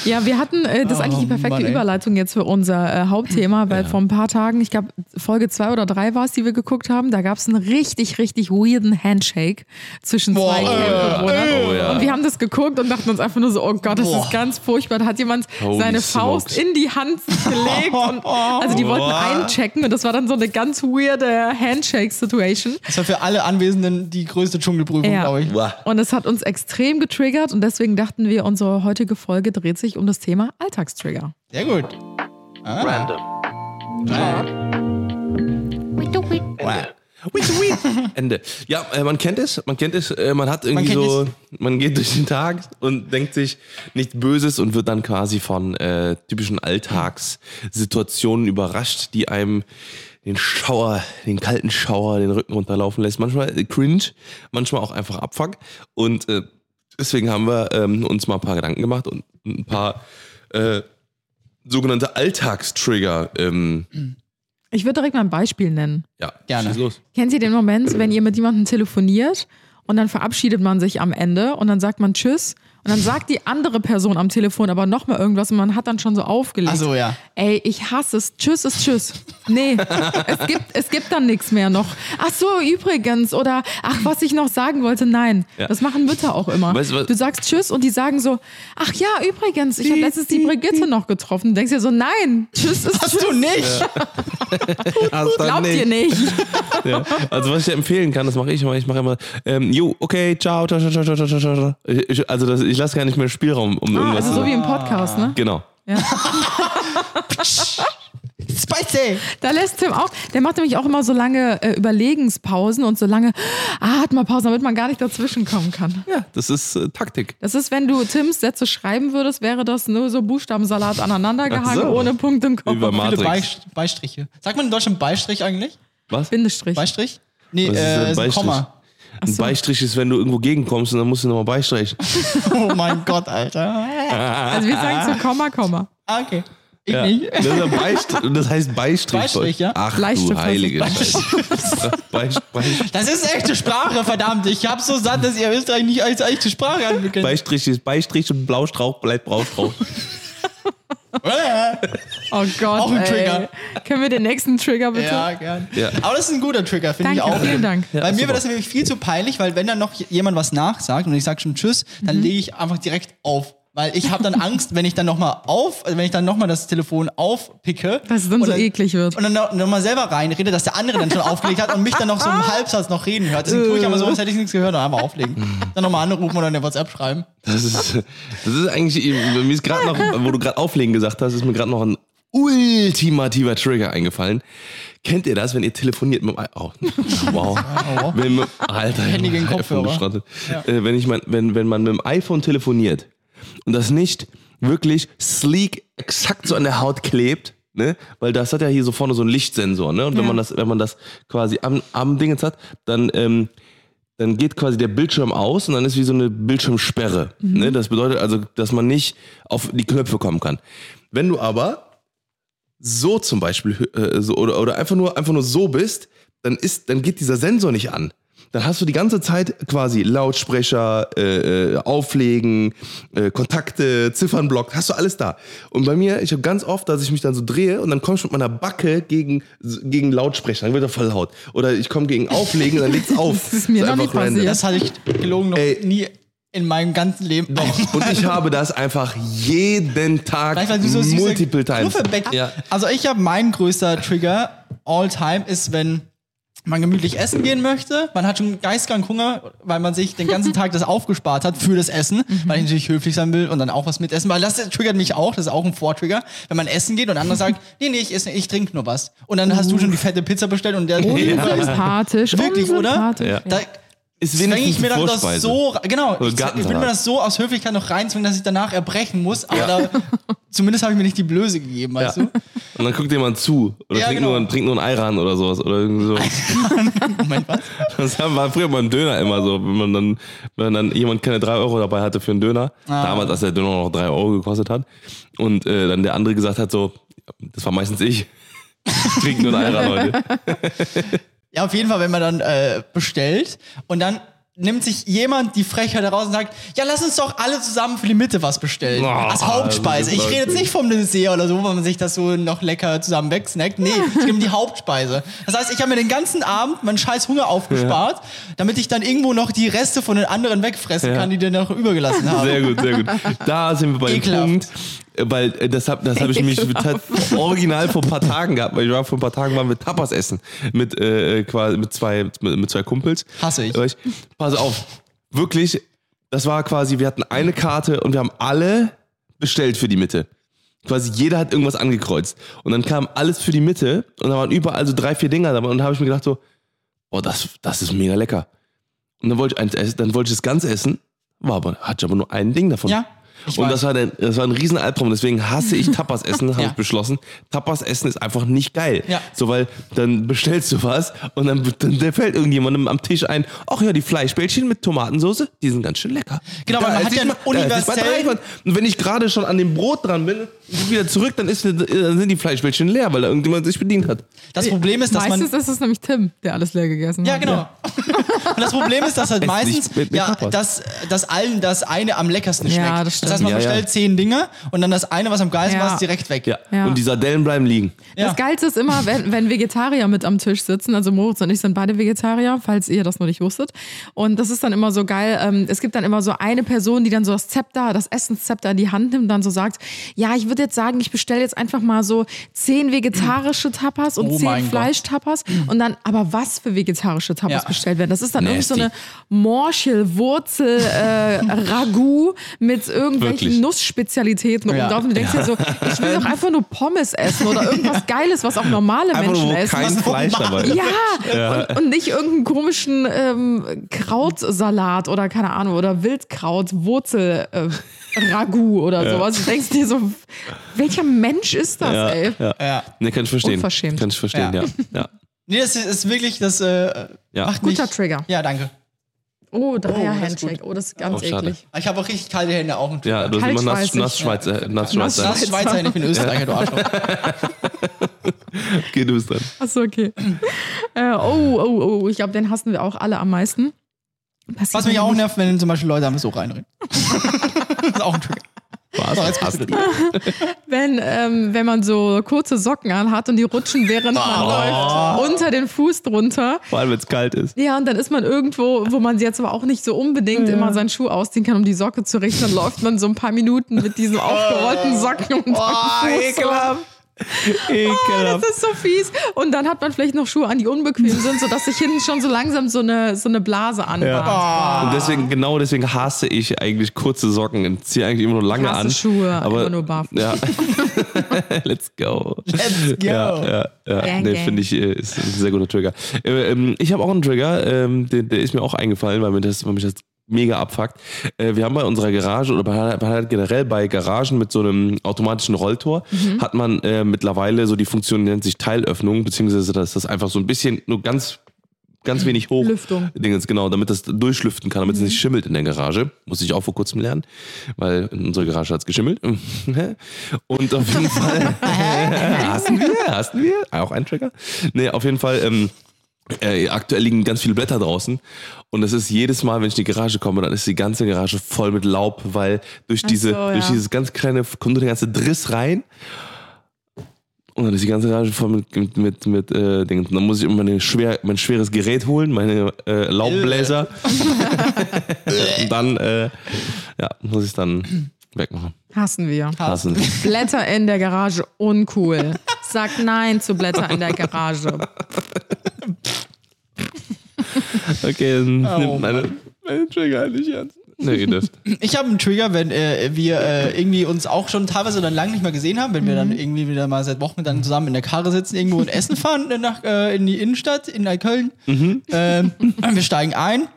Ja, wir hatten, äh, das ist eigentlich die Oh, perfekte Mann. Überleitung jetzt für unser äh, Hauptthema, weil vor ein paar Tagen, ich glaube Folge zwei oder drei war es, die wir geguckt haben, da gab es einen richtig, richtig weirden Handshake zwischen Boah, zwei äh, Campbewohnern. Oh, ja. Und wir haben das geguckt und dachten uns einfach nur so, oh Gott, das Boah. ist ganz furchtbar. Da hat jemand Holy seine smokes. Faust in die Hand gelegt. Und, also die wollten Boah. einchecken und das war dann so eine ganz weirde Handshake-Situation. Das war für alle Anwesenden die größte Dschungelprüfung, Ja. glaube ich. Und es hat uns extrem getriggert und deswegen dachten wir, unsere heutige Folge dreht sich um das Thema Alltagstrigger. Sehr gut. Ah. Ende. Ja, äh, man kennt es, man kennt es, äh, man hat irgendwie kennt so, man geht durch den Tag und denkt sich nichts Böses und wird dann quasi von äh, typischen Alltagssituationen überrascht, die einem den Schauer, den kalten Schauer den Rücken runterlaufen lässt. Manchmal äh, cringe, manchmal auch einfach Abfuck. Und äh, deswegen haben wir ähm, uns mal ein paar Gedanken gemacht und ein paar äh, sogenannte Alltagstrigger. Ähm, Ich würde direkt mal ein Beispiel nennen. ja, Gerne. schieß los. Kennen Sie den Moment, wenn ihr mit jemandem telefoniert und dann verabschiedet man sich am Ende und dann sagt man Tschüss und dann sagt die andere Person am Telefon aber nochmal irgendwas und man hat dann schon so aufgelegt. Ach so, ja. Ey, ich hasse es. Tschüss ist Tschüss. Nee, es gibt, es gibt dann nichts mehr noch. Ach so, übrigens. Oder, ach, was ich noch sagen wollte, nein. Ja. Das machen Mütter auch immer. Weißt du was- Du sagst Tschüss und die sagen so, ach ja, übrigens, ich habe letztens die Brigitte noch getroffen. Du denkst dir so, nein, Tschüss ist Hast Tschüss. du nicht? Hast dann Glaubt ihr nicht. Ja. Also was ich dir empfehlen kann, das mache ich immer. Ich mache immer, ähm, jo, okay, ciao, ciao, ciao, ciao, ciao, ciao, ciao. Ich, also das, ich lasse gar nicht mehr Spielraum, um Ah, irgendwas also so zu wie im Podcast, ne? Genau. Ja. Spicy! Da lässt Tim auch, der macht nämlich auch immer so lange äh, Überlegenspausen und so lange Atmerpausen, damit man gar nicht dazwischen kommen kann. Ja, das ist äh, Taktik. Das ist, wenn du Tims Sätze schreiben würdest, wäre das nur so Buchstabensalat aneinander gehangen, Ach so. ohne Punkt und Über Komma. Viele Matrix. Beist- Beistriche. Sagt man in Deutschland Beistrich eigentlich? Was? Bindestrich. Beistrich? Nee, Was ist äh, Beistrich? Komma. Ein so. Beistrich ist, wenn du irgendwo gegenkommst und dann musst du nochmal beistreichen. Oh mein Gott, Alter. Also wir sagen so Komma, Komma. Ah, okay. Ich Ja. nicht. Das, ist ein Beistrich, das heißt Beistrich. Beistrich, ja. Ach du Bleistift, heilige Scheiße. Beist, Beist, Das ist echte Sprache, verdammt. Ich hab's so satt, dass ihr Österreich nicht als echte Sprache entwickelt. Beistrich ist Beistrich und Blaustrauch bleibt Blaustrauch. Oh Gott. Auch ein ey. Trigger. Können wir den nächsten Trigger bitte? Ja, gern. Ja. Aber das ist ein guter Trigger, finde ich auch. vielen Dank. Bei mir super. wäre das nämlich viel zu peinlich, weil wenn dann noch jemand was nachsagt und ich sage schon Tschüss, dann Mhm. lege ich einfach direkt auf. Weil ich habe dann Angst, wenn ich dann nochmal auf, also wenn ich dann nochmal das Telefon aufpicke. Dass es dann und so eklig wird. Und dann nochmal selber reinrede, dass der andere dann schon aufgelegt hat und mich dann noch so im Halbsatz noch reden hört. Deswegen tue ich aber so, als hätte ich nichts gehört und einfach auflegen. Dann nochmal anrufen oder eine WhatsApp schreiben. Das ist, das ist eigentlich, mir ist gerade noch, wo du gerade auflegen gesagt hast, ist mir gerade noch ein ultimativer Trigger eingefallen. Kennt ihr das, wenn ihr telefoniert mit dem oh, wow. wenn, mit- Alter, Handy gegen Kopfhörer. iPhone geschrottet. Äh, wenn, ich mein, wenn, wenn man mit dem iPhone telefoniert und das nicht wirklich sleek exakt so an der Haut klebt, ne? Weil das hat ja hier so vorne so einen Lichtsensor, ne? Und wenn Ja. man das, wenn man das quasi am, am Dingens hat, dann ähm, dann geht quasi der Bildschirm aus und dann ist wie so eine Bildschirmsperre. Ne? Das bedeutet also, dass man nicht auf die Knöpfe kommen kann. Wenn du aber so zum Beispiel äh, so, oder, oder einfach nur einfach nur so bist, dann ist, dann geht dieser Sensor nicht an. Dann hast du die ganze Zeit quasi Lautsprecher, äh, äh, Auflegen, äh, Kontakte, Ziffernblock, hast du alles da. Und bei mir, ich habe ganz oft, dass ich mich dann so drehe und dann komme ich mit meiner Backe gegen, gegen Lautsprecher, dann wird er voll laut. Oder ich komme gegen Auflegen, dann legt's auf. Das ist mir noch einfach nie passiert. Das hatte ich gelogen noch Ey. nie in meinem ganzen Leben. Und ich habe das einfach jeden Tag so multiple times. Ja. Also ich habe mein größter Trigger all time ist, wenn man gemütlich essen gehen möchte. Man hat schon geistkrank Hunger, weil man sich den ganzen Tag das aufgespart hat für das Essen, weil ich natürlich höflich sein will und dann auch was mitessen. Weil das triggert mich auch, das ist auch ein Vortrigger. Wenn man essen geht und andere sagt, nee, nee, ich esse, ich trinke nur was. Und dann hast du schon die fette Pizza bestellt und der Unsympathisch. Wirklich, oder? Ja. Da Ist wenigstens ich mir dann das so, genau, ich, ich will Gartensalat. mir das so aus Höflichkeit noch reinzwingen, dass ich danach erbrechen muss, aber da, zumindest habe ich mir nicht die Blöße gegeben, weißt Ja. du? Und dann guckt jemand zu. Oder Ja, trinkt, genau. nur, trinkt nur ein Ayran oder sowas. Oder irgendwie so. Moment, was? Das war früher beim Döner immer so. Wenn man dann, wenn dann jemand keine drei Euro dabei hatte für einen Döner. Ah. Damals, als der Döner noch drei Euro gekostet hat. Und äh, dann der andere gesagt hat so, das war meistens ich. Trinke nur ein Ayran heute. Ja, auf jeden Fall, wenn man dann äh, bestellt und dann nimmt sich jemand die Frechheit heraus und sagt, ja, lass uns doch alle zusammen für die Mitte was bestellen. Oh, als Hauptspeise. Ich rede jetzt nicht vom Dessert oder so, wo man sich das so noch lecker zusammen wegsnackt. Nee, ich nehme die Hauptspeise. Das heißt, ich habe mir den ganzen Abend meinen scheiß Hunger aufgespart, damit ich dann irgendwo noch die Reste von den anderen wegfressen Ja. kann, die die noch übergelassen haben. Sehr gut, sehr gut. Da sind wir bei dem Ekelhaft. Punkt, äh, weil äh, das habe das hab ich mich original vor ein paar Tagen gehabt, weil ich war vor ein paar Tagen waren wir Tapas essen mit äh, quasi mit zwei mit, mit zwei Kumpels. Hasse ich. Aber Pass auf, wirklich, das war quasi, wir hatten eine Karte und wir haben alle bestellt für die Mitte. Quasi jeder hat irgendwas angekreuzt und dann kam alles für die Mitte und da waren überall so drei vier Dinger dabei und da habe ich mir gedacht so, oh das das ist mega lecker. Und dann wollte ich eins essen, dann wollte ich das Ganze essen, war aber hatte ich aber nur ein Ding davon. Ja, ich und weiß. das war, der, das war ein riesen Albtraum. Deswegen hasse ich Tapas essen, habe Ja. ich beschlossen. Tapas essen ist einfach nicht geil. Ja. So, weil dann bestellst du was und dann, dann der fällt irgendjemandem am Tisch ein, ach ja, die Fleischbällchen mit Tomatensauce, die sind ganz schön lecker. Genau, weil man hat ich ja einen da universellen-. Und wenn ich gerade schon an dem Brot dran bin, wieder zurück, dann, ist, dann sind die Fleischbällchen leer, weil da irgendjemand sich bedient hat. Das Problem ist, dass man Meistens ist es nämlich Tim, der alles leer gegessen Ja, hat. genau. Und das Problem ist, dass halt meistens, nicht mit- mit ja, dass, dass allen das eine am leckersten Ja, schmeckt. das das, heißt, man stimmt. Ja, bestellt ja. zehn Dinge und dann das eine, was am geilsten Ja. war, ist direkt weg. Ja. Ja. Und die Sardellen bleiben liegen. Ja. Das Geilste ist immer, wenn, wenn Vegetarier mit am Tisch sitzen. Also Moritz und ich sind beide Vegetarier, falls ihr das noch nicht wusstet. Und das ist dann immer so geil. Ähm, es gibt dann immer so eine Person, die dann so das Zepter, das Essenszepter in die Hand nimmt und dann so sagt, ja, ich würde jetzt sagen, ich bestelle jetzt einfach mal so zehn vegetarische Tapas und Oh zehn. Fleischtapas. Und dann, aber was für vegetarische Tapas Ja. bestellt werden? Das ist dann irgendwie so Nasty. eine Morchelwurzel äh, Ragout mit irgendwelchen Wirklich. Nussspezialitäten Ja. rumlaufen. Du denkst dir so, ich will doch einfach nur Pommes essen oder irgendwas Geiles, was auch normale Einfach Menschen nur, essen. kein Fleisch dabei ist. Ja, Und, und nicht irgendeinen komischen ähm, Krautsalat oder keine Ahnung, oder Wildkraut, Wurzel, äh, Ragout oder sowas. Du denkst dir so, welcher Mensch ist das, Ja, ey? ja. Ja. Nee, kann ich verstehen. Unverschämt. Kann ich verstehen, ja. Ja. ja. Nee, das ist, ist wirklich, das äh, Ja. macht. Guter Trigger. Ja, danke. Oh, Dreier-Handshake. Oh, das ist ganz Oh, eklig. Ich habe auch richtig kalte Hände, auch ein Ja, du hast immer nass, nass Schweizer. Nass Nass Schweizer. Schweizer, ich bin Österreicher, du Arschloch. Geh du es dann. Achso, okay. äh, oh, oh, oh, ich glaube, den hassen wir auch alle am meisten. Passiert Was mich auch nicht. nervt, wenn zum Beispiel Leute einfach so reinreden. das ist auch ein Trigger. Was? Dran. Wenn, ähm, wenn man so kurze Socken anhat und die rutschen, während man läuft, unter den Fuß drunter. Vor allem, wenn es kalt ist. Ja, und dann ist man irgendwo, wo man jetzt aber auch nicht so unbedingt immer seinen Schuh ausziehen kann, um die Socke zu richten. Dann läuft man so ein paar Minuten mit diesen aufgerollten Socken und Oh, ekelhaft. Das Ekelhaft. ist so fies. Und dann hat man vielleicht noch Schuhe an, die unbequem sind, sodass sich hinten schon so langsam so eine, so eine Blase anbahnt. Und deswegen, genau deswegen hasse ich eigentlich kurze Socken und ziehe eigentlich immer nur lange hasse an. Schuhe, aber immer nur barfuß. Ja. Let's go. Let's go. Ja, ja, ja. Gang, nee, finde ich, äh, ist ein sehr guter Trigger. Äh, ähm, ich habe auch einen Trigger, ähm, der, der ist mir auch eingefallen, weil, mir das, weil mich das mega abfuckt. Äh, wir haben bei unserer Garage oder bei, bei generell bei Garagen mit so einem automatischen Rolltor Mhm. hat man äh, mittlerweile so die Funktion, die nennt sich Teilöffnung, beziehungsweise dass das einfach so ein bisschen, nur ganz ganz wenig hoch. Lüftung. Dingens, genau, damit das durchlüften kann, damit es nicht schimmelt in der Garage. Muss ich auch vor kurzem lernen, weil in unserer Garage hat es geschimmelt. Und auf jeden Fall. hassen wir, hassen wir. Auch ein Trigger. Nee, auf jeden Fall. Ähm, äh, aktuell liegen ganz viele Blätter draußen und es ist jedes Mal, wenn ich in die Garage komme, dann ist die ganze Garage voll mit Laub, weil durch diese, so, durch ja. dieses ganz kleine, kommt der ganze Driss rein und dann ist die ganze Garage voll mit, mit, mit, mit äh, Dingen. Dann muss ich immer meine schwer, mein schweres Gerät holen, meine äh, Laubbläser. und dann, äh, ja, muss ich dann wegmachen. Hassen wir. Hassen. Blätter in der Garage, uncool. Sag nein zu Blätter in der Garage. Okay, dann Oh, nimmt meine, meine Trigger nicht ernst. Nee, ihr dürft. Ich habe einen Trigger, wenn äh, wir äh, irgendwie uns auch schon teilweise dann lange nicht mehr gesehen haben, wenn wir dann irgendwie wieder mal seit Wochen dann zusammen in der Karre sitzen, irgendwo in Essen fahren, äh, nach, äh, in die Innenstadt, in Neukölln. Ähm, wir steigen ein.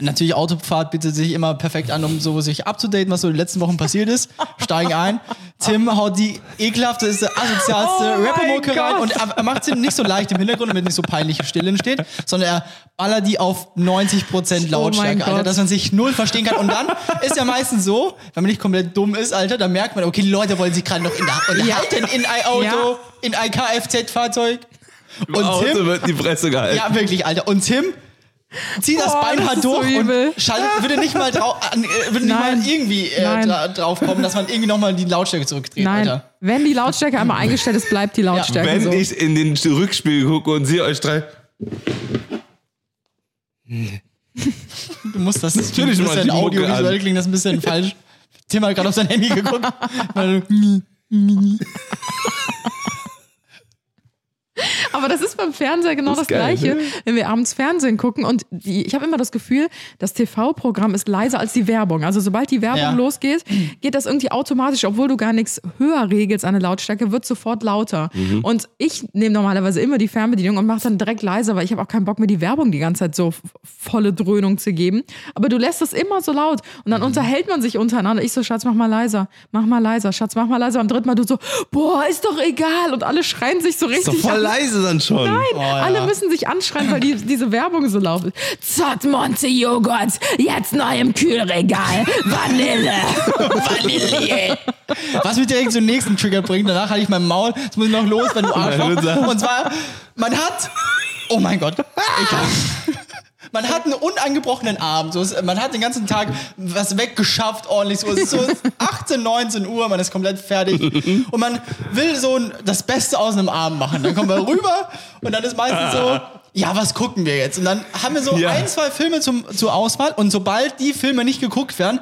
Natürlich Autofahrt bietet sich immer perfekt an, um so sich abzudaten, was so in den letzten Wochen passiert ist. Steigen ein. Tim haut die ekelhafteste, asozialste Oh Rapper-Mucke rein und er, macht sie nicht so leicht im Hintergrund, damit nicht so peinliche Stille entsteht, sondern er ballert die auf 90% Lautstärke, Gott. Alter, dass man sich null verstehen kann. Und dann ist ja meistens so, wenn man nicht komplett dumm ist, Alter, dann merkt man, okay, die Leute wollen sich gerade noch in der unterhalten, in ein Auto, Ja. in ein Kfz-Fahrzeug. Und Auto Tim, wird die Presse gehalten. ja, wirklich, Alter. Und Tim zieht das Boah, Bein so durch übel. und schaltet, würde nicht mal, drau äh, würde nicht mal irgendwie äh, dra drauf kommen, dass man irgendwie nochmal die Lautstärke zurückdreht, Nein, Alter. wenn die Lautstärke einmal eingestellt ist, bleibt die Lautstärke Wenn so. ich in den Rückspiegel gucke und sehe euch drei. Du musst das Natürlich ein bisschen audiovisuell klingt das ein bisschen falsch. Tim hat gerade auf sein Handy geguckt. Aber das ist beim Fernseher genau das, Das geil, Gleiche, ne? wenn wir abends Fernsehen gucken und die, ich habe immer das Gefühl, das TV-Programm ist leiser als die Werbung. Also sobald die Werbung Ja. losgeht, geht das irgendwie automatisch, obwohl du gar nichts höher regelst an der Lautstärke, wird sofort lauter. Mhm. Und ich nehme normalerweise immer die Fernbedienung und mache dann direkt leiser, weil ich habe auch keinen Bock mir die Werbung die ganze Zeit so volle Dröhnung zu geben. Aber du lässt es immer so laut und Mhm. dann unterhält man sich untereinander. Ich so, Schatz, mach mal leiser, mach mal leiser, Schatz, mach mal leiser. Am dritten Mal du so, boah, ist doch egal. Und alle schreien sich so Ist doch richtig voll an. leise dann schon. Nein, Oh, ja. alle müssen sich anschreien, weil die, diese Werbung so laut ist. Zottmonte Joghurt, jetzt neu im Kühlregal. Vanille. Vanille. Was mich direkt zum nächsten Trigger bringt, danach hatte ich mein Maul, jetzt muss ich noch los, wenn du Arschloch. Und zwar, man hat, oh mein Gott, ich, man hat einen unangebrochenen Abend, so ist, man hat den ganzen Tag was weggeschafft, ordentlich so, es ist so 18, 19 Uhr, man ist komplett fertig und man will so ein, das Beste aus einem Abend machen. Dann kommen wir rüber und dann ist meistens so, ja, was gucken wir jetzt? Und dann haben wir so Ja. ein, zwei Filme zum, zur Auswahl und sobald die Filme nicht geguckt werden,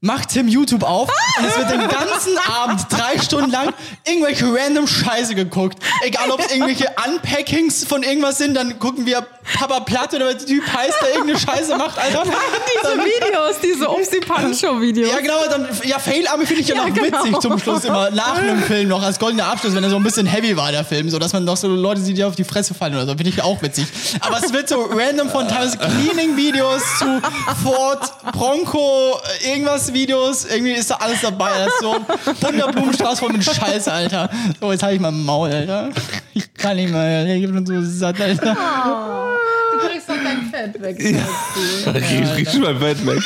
macht Tim YouTube auf und es wird den ganzen Abend drei Stunden lang irgendwelche random Scheiße geguckt. Egal ob es irgendwelche Unpackings von irgendwas sind, dann gucken wir Papa Platt oder der Typ heißt, der irgendeine Scheiße macht, Alter. Diese Videos, diese Upsi Pancho-Videos. Ja, genau, dann, ja, Fail-Arme finde ich ja, Ja, noch genau. witzig zum Schluss immer. Nach einem Film noch als goldener Abschluss, wenn er so ein bisschen heavy war, der Film, so dass man noch so Leute sieht, die auf die Fresse fallen oder so, finde ich auch witzig. Aber es wird so random von teilweise Cleaning-Videos zu Ford, Bronco, irgendwas Videos, irgendwie ist da alles dabei. Das ist so ein bunter Blumenstrauß voll mit Scheiß, Alter. So, jetzt halte ich mal im Maul, Alter. Ich kann nicht mehr, ich bin so satt, Alter. Du kriegst doch dein Fett weg. Ich krieg schon mein Fett weg.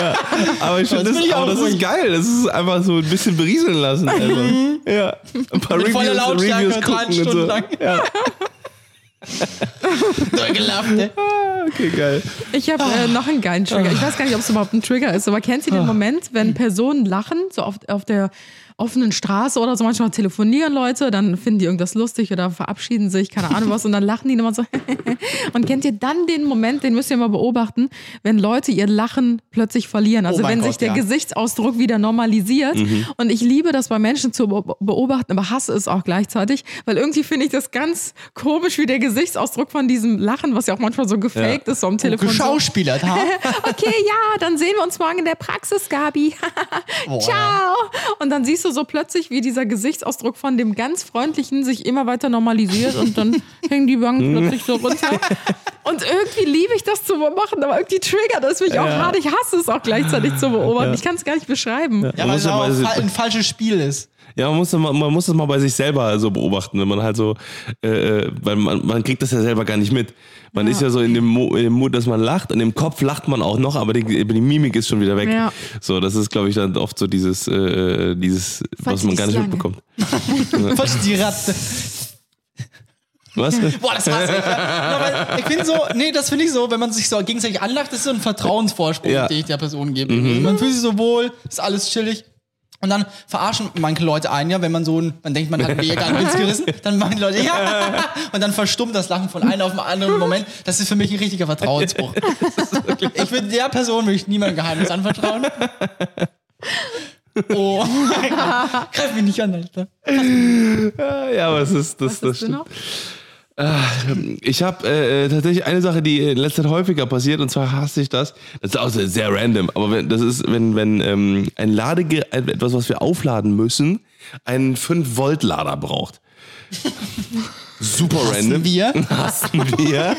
Ja. Aber ich finde Das ich auch das ist geil. Das ist einfach so ein bisschen berieseln lassen. Einfach. Ja. Ein paar Mit voller Reviews, Lautstärke Reviews drei gucken und Stunden so. lang. Ja. So gelacht, ey. Ah, Okay, geil. Ich habe äh, noch einen geilen Trigger. Ich weiß gar nicht, ob es überhaupt ein Trigger ist, aber kennt ihr den Moment, wenn Personen lachen, so auf, auf der offenen Straße oder so, manchmal telefonieren Leute, dann finden die irgendwas lustig oder verabschieden sich, keine Ahnung was, und dann lachen die nochmal so. und kennt ihr dann den Moment, den müsst ihr mal beobachten, wenn Leute ihr Lachen plötzlich verlieren? Also Oh wenn Gott, sich der ja. Gesichtsausdruck wieder normalisiert. Und ich liebe das bei Menschen zu be- beobachten, aber hasse es auch gleichzeitig, weil irgendwie finde ich das ganz komisch, wie der Gesichtsausdruck von diesem Lachen, was ja auch manchmal so gefaked ist, so am Telefon. so, Geschauspielert, ha? okay, ja, dann sehen wir uns morgen in der Praxis, Gabi. Ciao. Und dann siehst du so plötzlich, wie dieser Gesichtsausdruck von dem ganz Freundlichen sich immer weiter normalisiert und dann hängen die Wangen plötzlich so runter. Und irgendwie liebe ich das zu beobachten, aber irgendwie triggert es mich auch hart. Ich hasse es auch gleichzeitig zu beobachten. Ich kann es gar nicht beschreiben. Ja, weil es ja auch ein falsches Spiel ist. Ja, man muss, das mal, man muss das mal bei sich selber so beobachten, wenn man halt so, äh, äh, weil man, man kriegt das ja selber gar nicht mit. Man ist ja so in dem, Mo, in dem Mut, dass man lacht, und im Kopf lacht man auch noch, aber die, die Mimik ist schon wieder weg. Ja. So, das ist, glaube ich, dann oft so dieses, äh, dieses, was man gar nicht Schlange. mitbekommt. Was die Ratte. Was? Boah, das hasse ich. Ja, finde so, nee, das finde ich so, wenn man sich so gegenseitig anlacht, das ist so ein Vertrauensvorsprung, Ja. den ich der Person gebe. Also Man fühlt sich so wohl, ist alles chillig. Und dann verarschen manche Leute einen ja, wenn man so ein, man denkt, man hat mega einen Witz gerissen, dann machen die Leute, ja, und dann verstummt das Lachen von einem auf den anderen Moment. Das ist für mich ein richtiger Vertrauensbruch. Ich würde der Person würde ich niemandem Geheimnis anvertrauen. Oh, greif mich nicht an, Alter. Ja, aber es ist, das, Was das noch? Ich habe äh, tatsächlich eine Sache, die in letzter Zeit häufiger passiert, und zwar hasse ich das. Das ist auch sehr, random, aber wenn, das ist, wenn, wenn ähm, ein Ladegerät, etwas, was wir aufladen müssen, einen 5-Volt-Lader braucht. Super random. Wir? Hassen wir.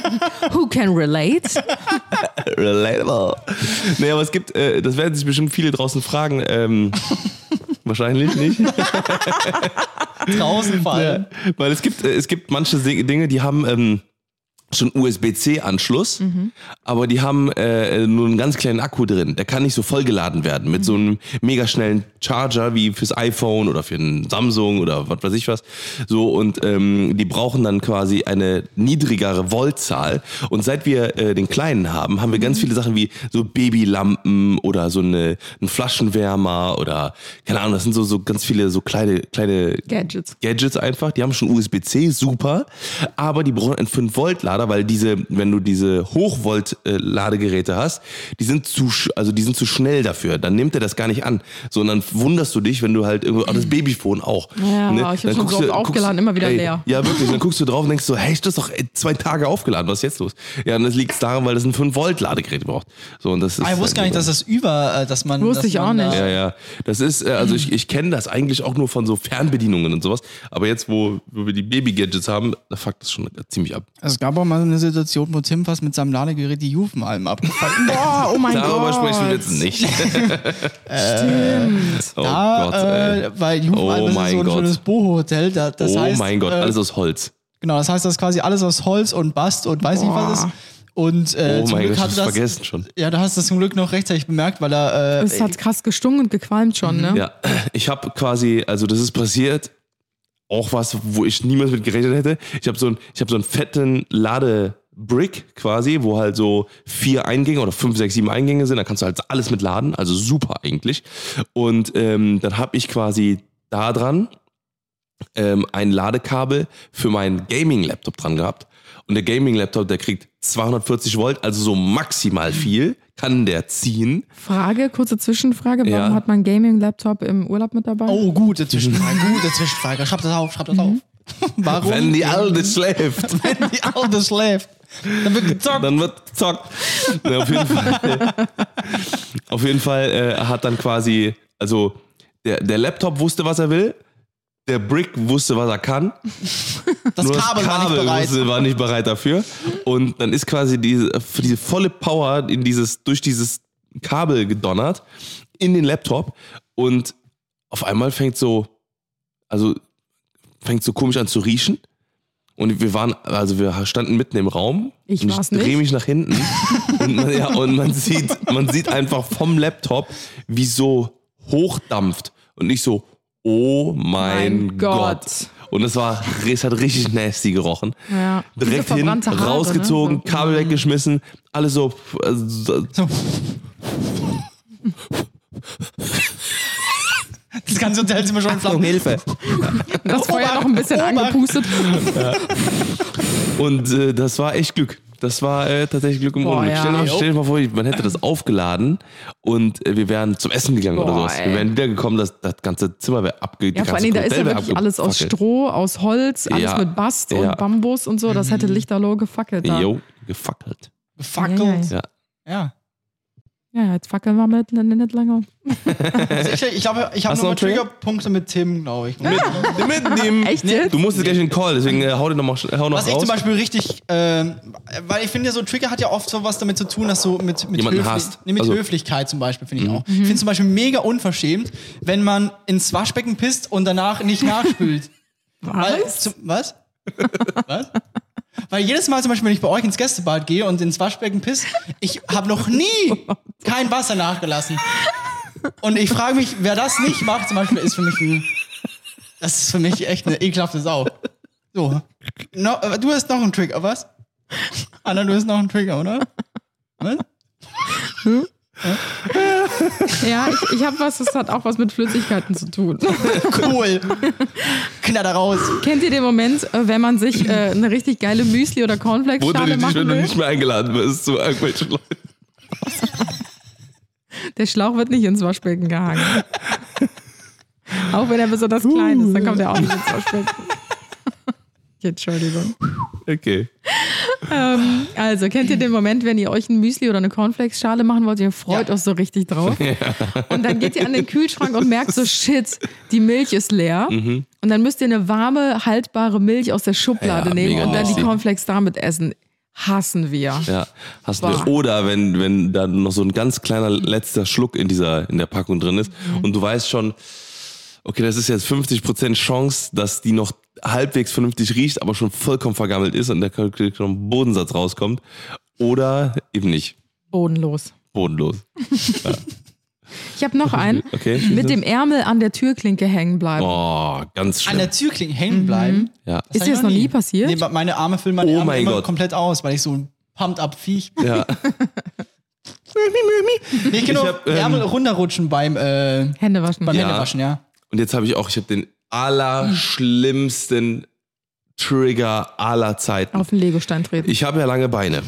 Who can relate? Relatable. Nee, aber es gibt, äh, das werden sich bestimmt viele draußen fragen. Ähm, wahrscheinlich nicht. Draußen fallen. Weil es gibt, äh, es gibt manche Dinge, die haben ähm, schon USB-C-Anschluss, aber die haben äh, nur einen ganz kleinen Akku drin. Der kann nicht so vollgeladen werden mit so einem mega schnellen Charger wie fürs iPhone oder für einen Samsung oder was weiß ich was. So und ähm, die brauchen dann quasi eine niedrigere Voltzahl. Und seit wir äh, den kleinen haben, haben wir ganz viele Sachen wie so Babylampen oder so eine, ein Flaschenwärmer oder keine Ahnung. Das sind so so ganz viele so kleine kleine Gadgets. Gadgets einfach. Die haben schon USB-C, super. Aber die brauchen einen 5-Volt-Lader, weil diese, wenn du diese Hochvolt-Ladegeräte hast, die sind zu, sch- also die sind zu schnell dafür. Dann nimmt er das gar nicht an. Sondern wunderst du dich, wenn du halt irgendwo, auch das Babyphone auch. Ja, ich hab Dann schon guckst so du- oft aufgeladen, immer wieder ey, leer. Ja, wirklich. Dann guckst du drauf und denkst so, hey, das ist doch ey, zwei Tage aufgeladen. Was ist jetzt los? Ja, und das liegt daran, weil das ein 5-Volt-Ladegerät braucht. So, und das ist Ah, ich wusste gar nicht, dass das über, äh, dass man. Wusste dass ich auch man, nicht. ja, ja. Das ist, äh, also ich, ich kenne das eigentlich auch nur von so Fernbedienungen und sowas. Aber jetzt, wo, wo wir die Baby-Gadgets haben, da fuckt das schon ziemlich ab. Es gab auch mal eine Situation, wo Tim fast mit seinem Ladegerät die Juvenalben abgefallen ist. Boah, oh mein Darüber Gott. sprechen wir jetzt nicht. Stimmt. oh Da, Gott, äh, weil Juvenalben Oh ist mein so ein Gott. schönes Boho-Hotel. Da, das oh heißt, mein Gott, äh, alles aus Holz. Genau, das heißt, das ist quasi alles aus Holz und Bast und weiß nicht was ist. Und äh, Oh zum mein Glück Gott, hatte ich hab's das. vergessen schon. Ja, du hast das zum Glück noch rechtzeitig bemerkt, weil er. Äh, Es hat krass gestunken und gequalmt schon, ne? Ja, ich habe quasi, also das ist passiert, auch was, wo ich niemals mit gerechnet hätte. Ich habe so, ein, ich hab so einen fetten Ladebrick quasi, wo halt so vier Eingänge oder fünf, sechs, sieben Eingänge sind. Da kannst du halt alles mit laden, also super eigentlich. Und ähm, dann habe ich quasi da dran ähm, ein Ladekabel für meinen Gaming-Laptop dran gehabt. Und der Gaming-Laptop, der kriegt 240 Volt, also so maximal viel, kann der ziehen. Frage, kurze Zwischenfrage. Warum Ja. hat man Gaming-Laptop im Urlaub mit dabei? oh, gute Zwischenfrage, gute Zwischenfrage. Schreib das auf, schreib das auf. Warum? Wenn die Alte schläft, Wenn die Alte schläft. Dann wird gezockt. dann wird gezockt. Ja, auf jeden Fall, auf jeden Fall äh, hat dann quasi, also der, der Laptop wusste, was er will. Der Brick wusste, was er kann. das Nur Kabel, war nicht bereit. Wusste, war nicht bereit dafür. Und dann ist quasi diese, diese volle Power in dieses, durch dieses Kabel gedonnert in den Laptop. Und auf einmal fängt so, also fängt so komisch an zu riechen. Und wir waren, also wir standen mitten im Raum. Ich und ich drehe mich nach hinten. und man, ja, und man sieht, man sieht einfach vom Laptop, wie so hochdampft. Und nicht so, oh mein, Mein Gott. Gott. Und es war, es hat richtig nasty gerochen. Ja. Direkt hin, Haare, rausgezogen, ne? Kabel weggeschmissen, alles so. So- Das ganze Hotelzimmer schon in Flammen. Hilfe. Das Feuer noch ein bisschen Obacht. angepustet. Und äh, das war echt Glück. Das war äh, tatsächlich Glück im Boah, Unglück. ja. Stell, dir mal, stell dir mal vor, man hätte das aufgeladen und äh, wir wären zum Essen gegangen oder Boah, sowas. ey. Wir wären wiedergekommen, das, das ganze Zimmer wäre abge Ja, vor Dingen, da ist ja wirklich alles aus Stroh, aus Holz, alles Ja. mit Bast Ja. und Bambus und so. Das hätte Lichterloh gefackelt. Jo, gefackelt. Gefackelt. Ja. Ja. Ja, jetzt fackeln wir mit nicht länger. Also ich ich glaube, ich habe Hast du noch noch einen Trigger? Triggerpunkte mit Tim, glaube ich. Mit, mit dem, Echt jetzt? Du musst jetzt gleich in den Call, deswegen äh, hau, den noch mal, sch- hau noch Was ich zum Beispiel richtig, ähm, weil ich finde, so Trigger hat ja oft so was damit zu tun, dass so mit, mit, Jemanden Höfli-. Nee, mit Also- Höflichkeit zum Beispiel, finde ich auch. Ich finde zum Beispiel mega unverschämt, wenn man ins Waschbecken pisst und danach nicht nachspült. Weil, Was? zum, was? was? Weil jedes Mal zum Beispiel, wenn ich bei euch ins Gästebad gehe und ins Waschbecken piss, ich habe noch nie kein Wasser nachgelassen. Und ich frage mich, wer das nicht macht, zum Beispiel, ist für mich ein, das ist für mich echt eine ekelhafte Sau. So. No, äh, du hast noch einen Trigger, was? Anna, du hast noch einen Trigger, oder? Was? Ja, ich, ich habe was, das hat auch was mit Flüssigkeiten zu tun. Cool. Knatter raus. Kennt ihr den Moment, äh, wenn man sich äh, eine richtig geile Müsli- oder Cornflakes-Schale dich, wenn machen du will? nicht mehr eingeladen wirst zu irgendwelchen Leuten. Der Schlauch wird nicht ins Waschbecken gehangen. auch wenn er besonders klein ist, dann kommt er auch nicht ins Waschbecken. Entschuldigung. Okay. Also, kennt ihr den Moment, wenn ihr euch ein Müsli oder eine Cornflakes-Schale machen wollt, ihr freut Ja. euch so richtig drauf. Und dann geht ihr an den Kühlschrank und merkt so, shit, die Milch ist leer. Mhm. Und dann müsst ihr eine warme, haltbare Milch aus der Schublade Ja, nehmen und dann die. Cornflakes damit essen. Hassen wir. Ja, Boah. du. Oder wenn, wenn da noch so ein ganz kleiner letzter Schluck in dieser, in der Packung drin ist Mhm. und du weißt schon, okay, das ist jetzt 50% Chance, dass die noch halbwegs vernünftig riecht, aber schon vollkommen vergammelt ist und der Bodensatz rauskommt. Oder eben nicht. Bodenlos. Bodenlos. Ich habe noch einen. Okay. Mit dem Ärmel an der Türklinke hängen bleiben. Oh, ganz An schlimm. der Türklinge hängen bleiben. Ja. Ist dir das noch nie passiert? Nee, meine Arme füllen meine Oh Ärmel mein immer Gott. komplett aus, weil ich so ein pumped up Viech. ja. Nee, ich kann nur hab, ähm, Ärmel runterrutschen beim, äh, Hände waschen. beim Ja. Händewaschen, ja. Und jetzt habe ich auch, ich habe den allerschlimmsten Trigger aller Zeiten. Auf den Legostein treten. Ich habe ja lange Beine.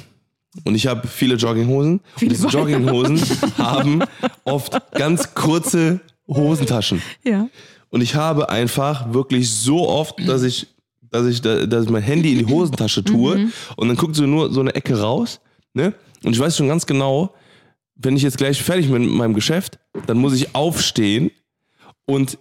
Und ich habe viele Jogginghosen. Und diese Beine. Jogginghosen haben oft ganz kurze Hosentaschen. ja. Und ich habe einfach wirklich so oft, dass ich, dass ich, da- dass ich mein Handy in die Hosentasche tue und dann guckt so nur so eine Ecke raus. Ne? Und ich weiß schon ganz genau, wenn ich jetzt gleich fertig bin mit meinem Geschäft, dann muss ich aufstehen und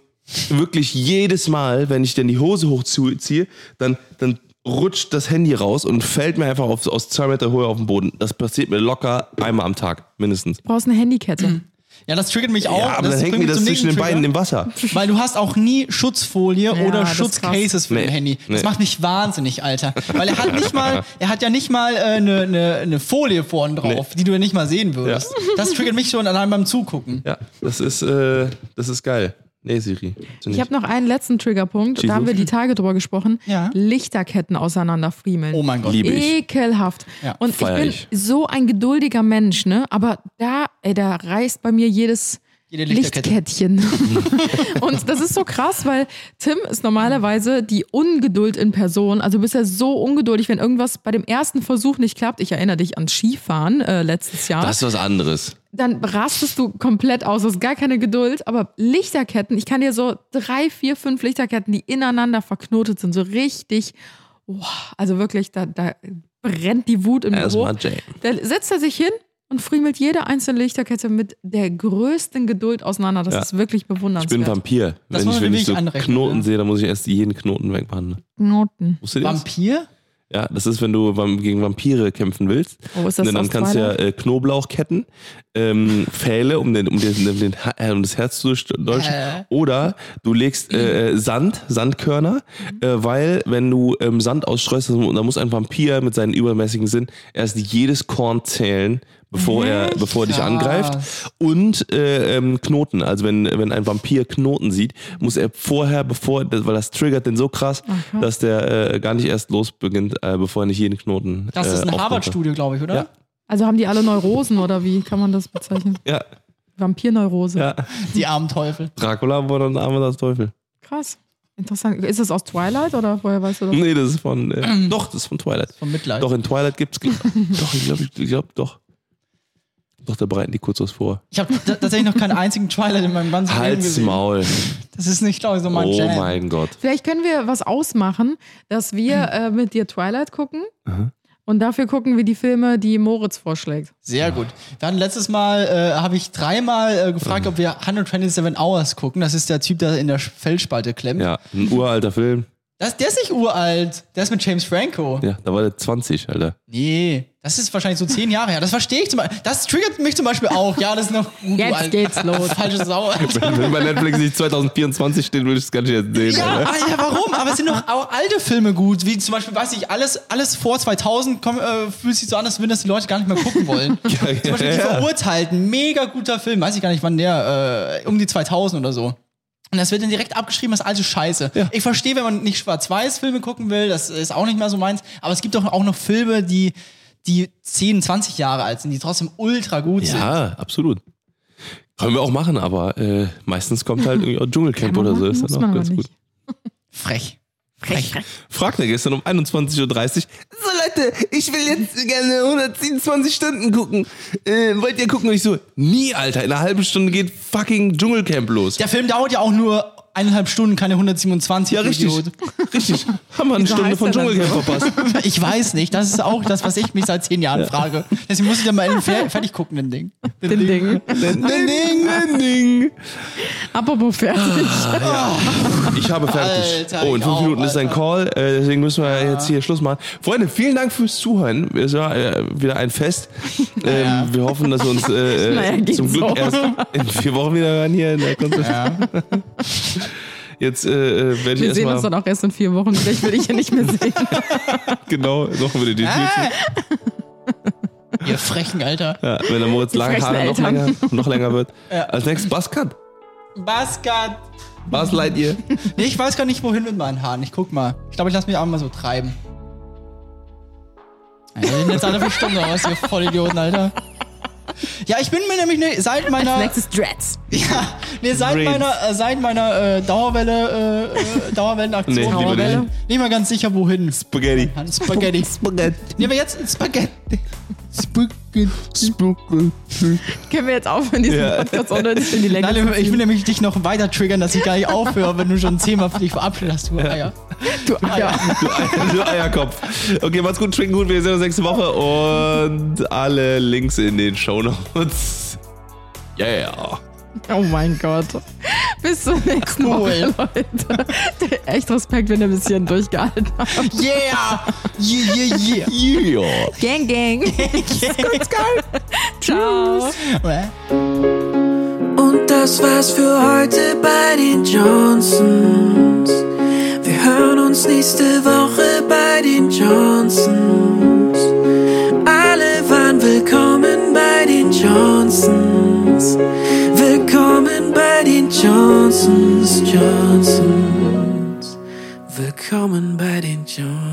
wirklich jedes Mal, wenn ich dann die Hose hochziehe, dann, dann rutscht das Handy raus und fällt mir einfach auf, aus zwei Meter Höhe auf den Boden. Das passiert mir locker einmal am Tag, mindestens. Du brauchst eine Handykette. Ja, das triggert mich auch. Ja, aber das dann hängt mir mich das zwischen den Beinen im Wasser. Weil du hast auch nie Schutzfolie Ja, oder Schutzcases für Nee, dein Handy. Das nee. macht mich wahnsinnig, Alter. Weil er hat nicht mal, er hat ja nicht mal äh, eine eine- eine Folie vorne drauf, die du ja nicht mal sehen würdest. Das triggert mich schon allein beim Zugucken. Ja, das ist, äh, das ist geil. Nee, Siri. Ich habe noch einen letzten Triggerpunkt. Da haben wir die Tage drüber gesprochen. Ja. Lichterketten auseinanderfriemeln. Oh mein Gott. Liebe ich. Ekelhaft. Ja, und ich feier bin ich. so ein geduldiger Mensch, ne? Aber da, ey, da reißt bei mir jedes. Lichtkettchen. und das ist so krass, weil Tim ist normalerweise die Ungeduld in Person. Also du bist ja so ungeduldig, wenn irgendwas bei dem ersten Versuch nicht klappt. Ich erinnere dich an Skifahren äh, letztes Jahr. Das ist was anderes. Dann rastest du komplett aus, hast gar keine Geduld. Aber Lichterketten, ich kann dir so drei, vier, fünf Lichterketten, die ineinander verknotet sind, so richtig, boah, also wirklich, da, da brennt die Wut im Büro. Da setzt er sich hin und friemelt jede einzelne Lichterkette mit der größten Geduld auseinander. Das Ja. ist wirklich Ich bin bewundernswert. Vampir. Das wenn ich, wenn ich so Knoten ne? sehe, dann muss ich erst jeden Knoten wegmachen. Knoten. Wusstet ihr das? Ja, das ist, wenn du gegen Vampire kämpfen willst. Oh, ist das dann aus kannst du ja äh, Knoblauchketten, ähm, Pfähle, um, den, um, den, um, den, äh, um das Herz zu durchdeutschen. Äh. Oder du legst äh, Sand, Sandkörner, äh, weil wenn du ähm, Sand ausstreust, dann da muss ein Vampir mit seinen übermäßigen Sinn erst jedes Korn zählen, bevor er, bevor er dich angreift. Und äh, ähm, Knoten. Also wenn, wenn ein Vampir Knoten sieht, muss er vorher, bevor, weil das triggert den so krass, dass der äh, gar nicht erst losbeginnt, äh, bevor er nicht jeden Knoten. Das ist äh, eine aufmacht. Harvard-Studie, glaube ich, oder? Ja. Also haben die alle Neurosen oder wie kann man das bezeichnen? Ja, Vampirneurose. ja. Die armen Teufel. Dracula wurde ein armer das Teufel. Krass. Interessant. Ist das aus Twilight oder woher weißt du das? Nee, das ist von. Äh, doch, das ist von Twilight. Von Mitleid. Doch, in Twilight gibt's. doch, ich glaube, ich glaub, doch. Doch, da bereiten die kurz was vor. Ich habe tatsächlich noch keinen einzigen Twilight in meinem ganzen Leben Halt's gesehen. Maul. Das ist nicht, glaube ich, so mein Oh Jam. mein Gott. Vielleicht können wir was ausmachen, dass wir äh, mit dir Twilight gucken und dafür gucken wir die Filme, die Moritz vorschlägt. Sehr gut. Wir hatten letztes Mal, äh, habe ich dreimal äh, gefragt, ob wir 127 Hours gucken. Das ist der Typ, der in der Felsspalte klemmt. Ja, ein uralter Film. Das, der ist nicht uralt. Der ist mit James Franco. Ja, da war der 20, Alter. Nee, das ist wahrscheinlich so zehn Jahre her. Das verstehe ich zum Beispiel. Das triggert mich zum Beispiel auch. Ja, das ist noch du Jetzt geht's los. Falsche Sau. Alter. Wenn bei Netflix nicht 2024 steht, würde ich es gar nicht jetzt sehen. Ja, Alter. Alter, warum? Aber es sind doch auch alte Filme gut, wie zum Beispiel, weiß ich, alles, alles vor 2000 komm, äh, fühlt sich so an, als würden das die Leute gar nicht mehr gucken wollen. zum Beispiel die ja. Verurteilten, mega guter Film, weiß ich gar nicht, wann der, äh, um die 2000 oder so. Und das wird dann direkt abgeschrieben als alte Scheiße. Ja. Ich verstehe, wenn man nicht Schwarz-Weiß-Filme gucken will, das ist auch nicht mehr so meins, aber es gibt doch auch noch Filme, die, die 10, 20 Jahre alt sind, die trotzdem ultra gut sind. Ja, absolut. Können wir auch machen, aber äh, meistens kommt halt irgendwie auch Dschungelcamp oder so. Ist dann man auch ganz gut. nicht. Frech. Frech. Fragt er gestern um 21.30 Uhr. So Leute, ich will jetzt gerne 127 Stunden gucken. Äh, wollt ihr gucken? Und ich so, nie, Alter. In einer halben Stunde geht fucking Dschungelcamp los. Der Film dauert ja auch nur eineinhalb Stunden, keine 127. Ja, richtig. Idiot. Richtig. Haben wir eine Wieso Stunde von Dschungelcamp verpasst. Ich weiß nicht. Das ist auch das, was ich mich seit zehn Jahren frage. Deswegen muss ich dann mal fertig gucken, den Ding. Den Ding. Ding, ding, ding. Apropos fertig. Ich habe fertig. Alter, oh, in fünf auch, Minuten ist ein Alter. Call, äh, deswegen müssen wir jetzt hier Schluss machen. Freunde, vielen Dank fürs Zuhören. Es war äh, wieder ein Fest. Ähm, Wir hoffen, dass wir uns äh, Naja, äh, zum Glück so. erst in vier Wochen wieder hören hier in der Konzert. Jetzt äh, äh, werde ich Wir sehen uns dann auch erst in vier Wochen. Vielleicht will ich ja nicht mehr sehen. genau suchen wir die Tür zu. Ihr frechen, Alter. Ja, wenn der Moritz lange Haare noch länger, noch länger wird. Ja. Als nächstes Buzzcut. Baskat. Was leid ihr? Nee, ich weiß gar nicht, wohin mit meinen Haaren. Ich guck mal. Ich glaube, ich lasse mich auch mal so treiben. Die sehen jetzt alle verstummt aus, ihr Vollidioten, Alter. Ja, ich bin mir nämlich ne, seit meiner. Nächstes Dreads. Ja, nee, seit Brains. meiner, äh, seit meiner äh, Dauerwelle, äh, äh, Dauerwellenaktion Nee, bin lieber ich mir nicht. nicht mal ganz sicher, wohin. Spaghetti. Spaghetti. Spaghetti. Nee, aber jetzt Spaghetti. Spaghetti. Können wir jetzt aufhören, diesen Ja. Podcast unnötig in die Länge Nein, ich will nämlich dich noch weiter triggern, dass ich gar nicht aufhöre, wenn du schon zehnmal für dich verabschiedet hast, du Eier. Du Eier. Du, Eier, du Eierkopf. Okay, macht's gut, trinken gut. Wir sehen uns nächste Woche und alle Links in den Shownotes. Yeah. Oh mein Gott. Bis zur nächsten Cool. Woche, Leute. Echt Respekt, wenn ihr ein bisschen durchgehalten habt. Yeah! Yeah, yeah, yeah. Yeah. Gang, gang. Ciao. Und das war's für heute bei den Johnsons. Wir hören uns nächste Woche bei den Johnsons. Alle waren willkommen bei den Johnsons. Willkommen bei den Johnsons, Johnsons. Willkommen bei den Johnsons.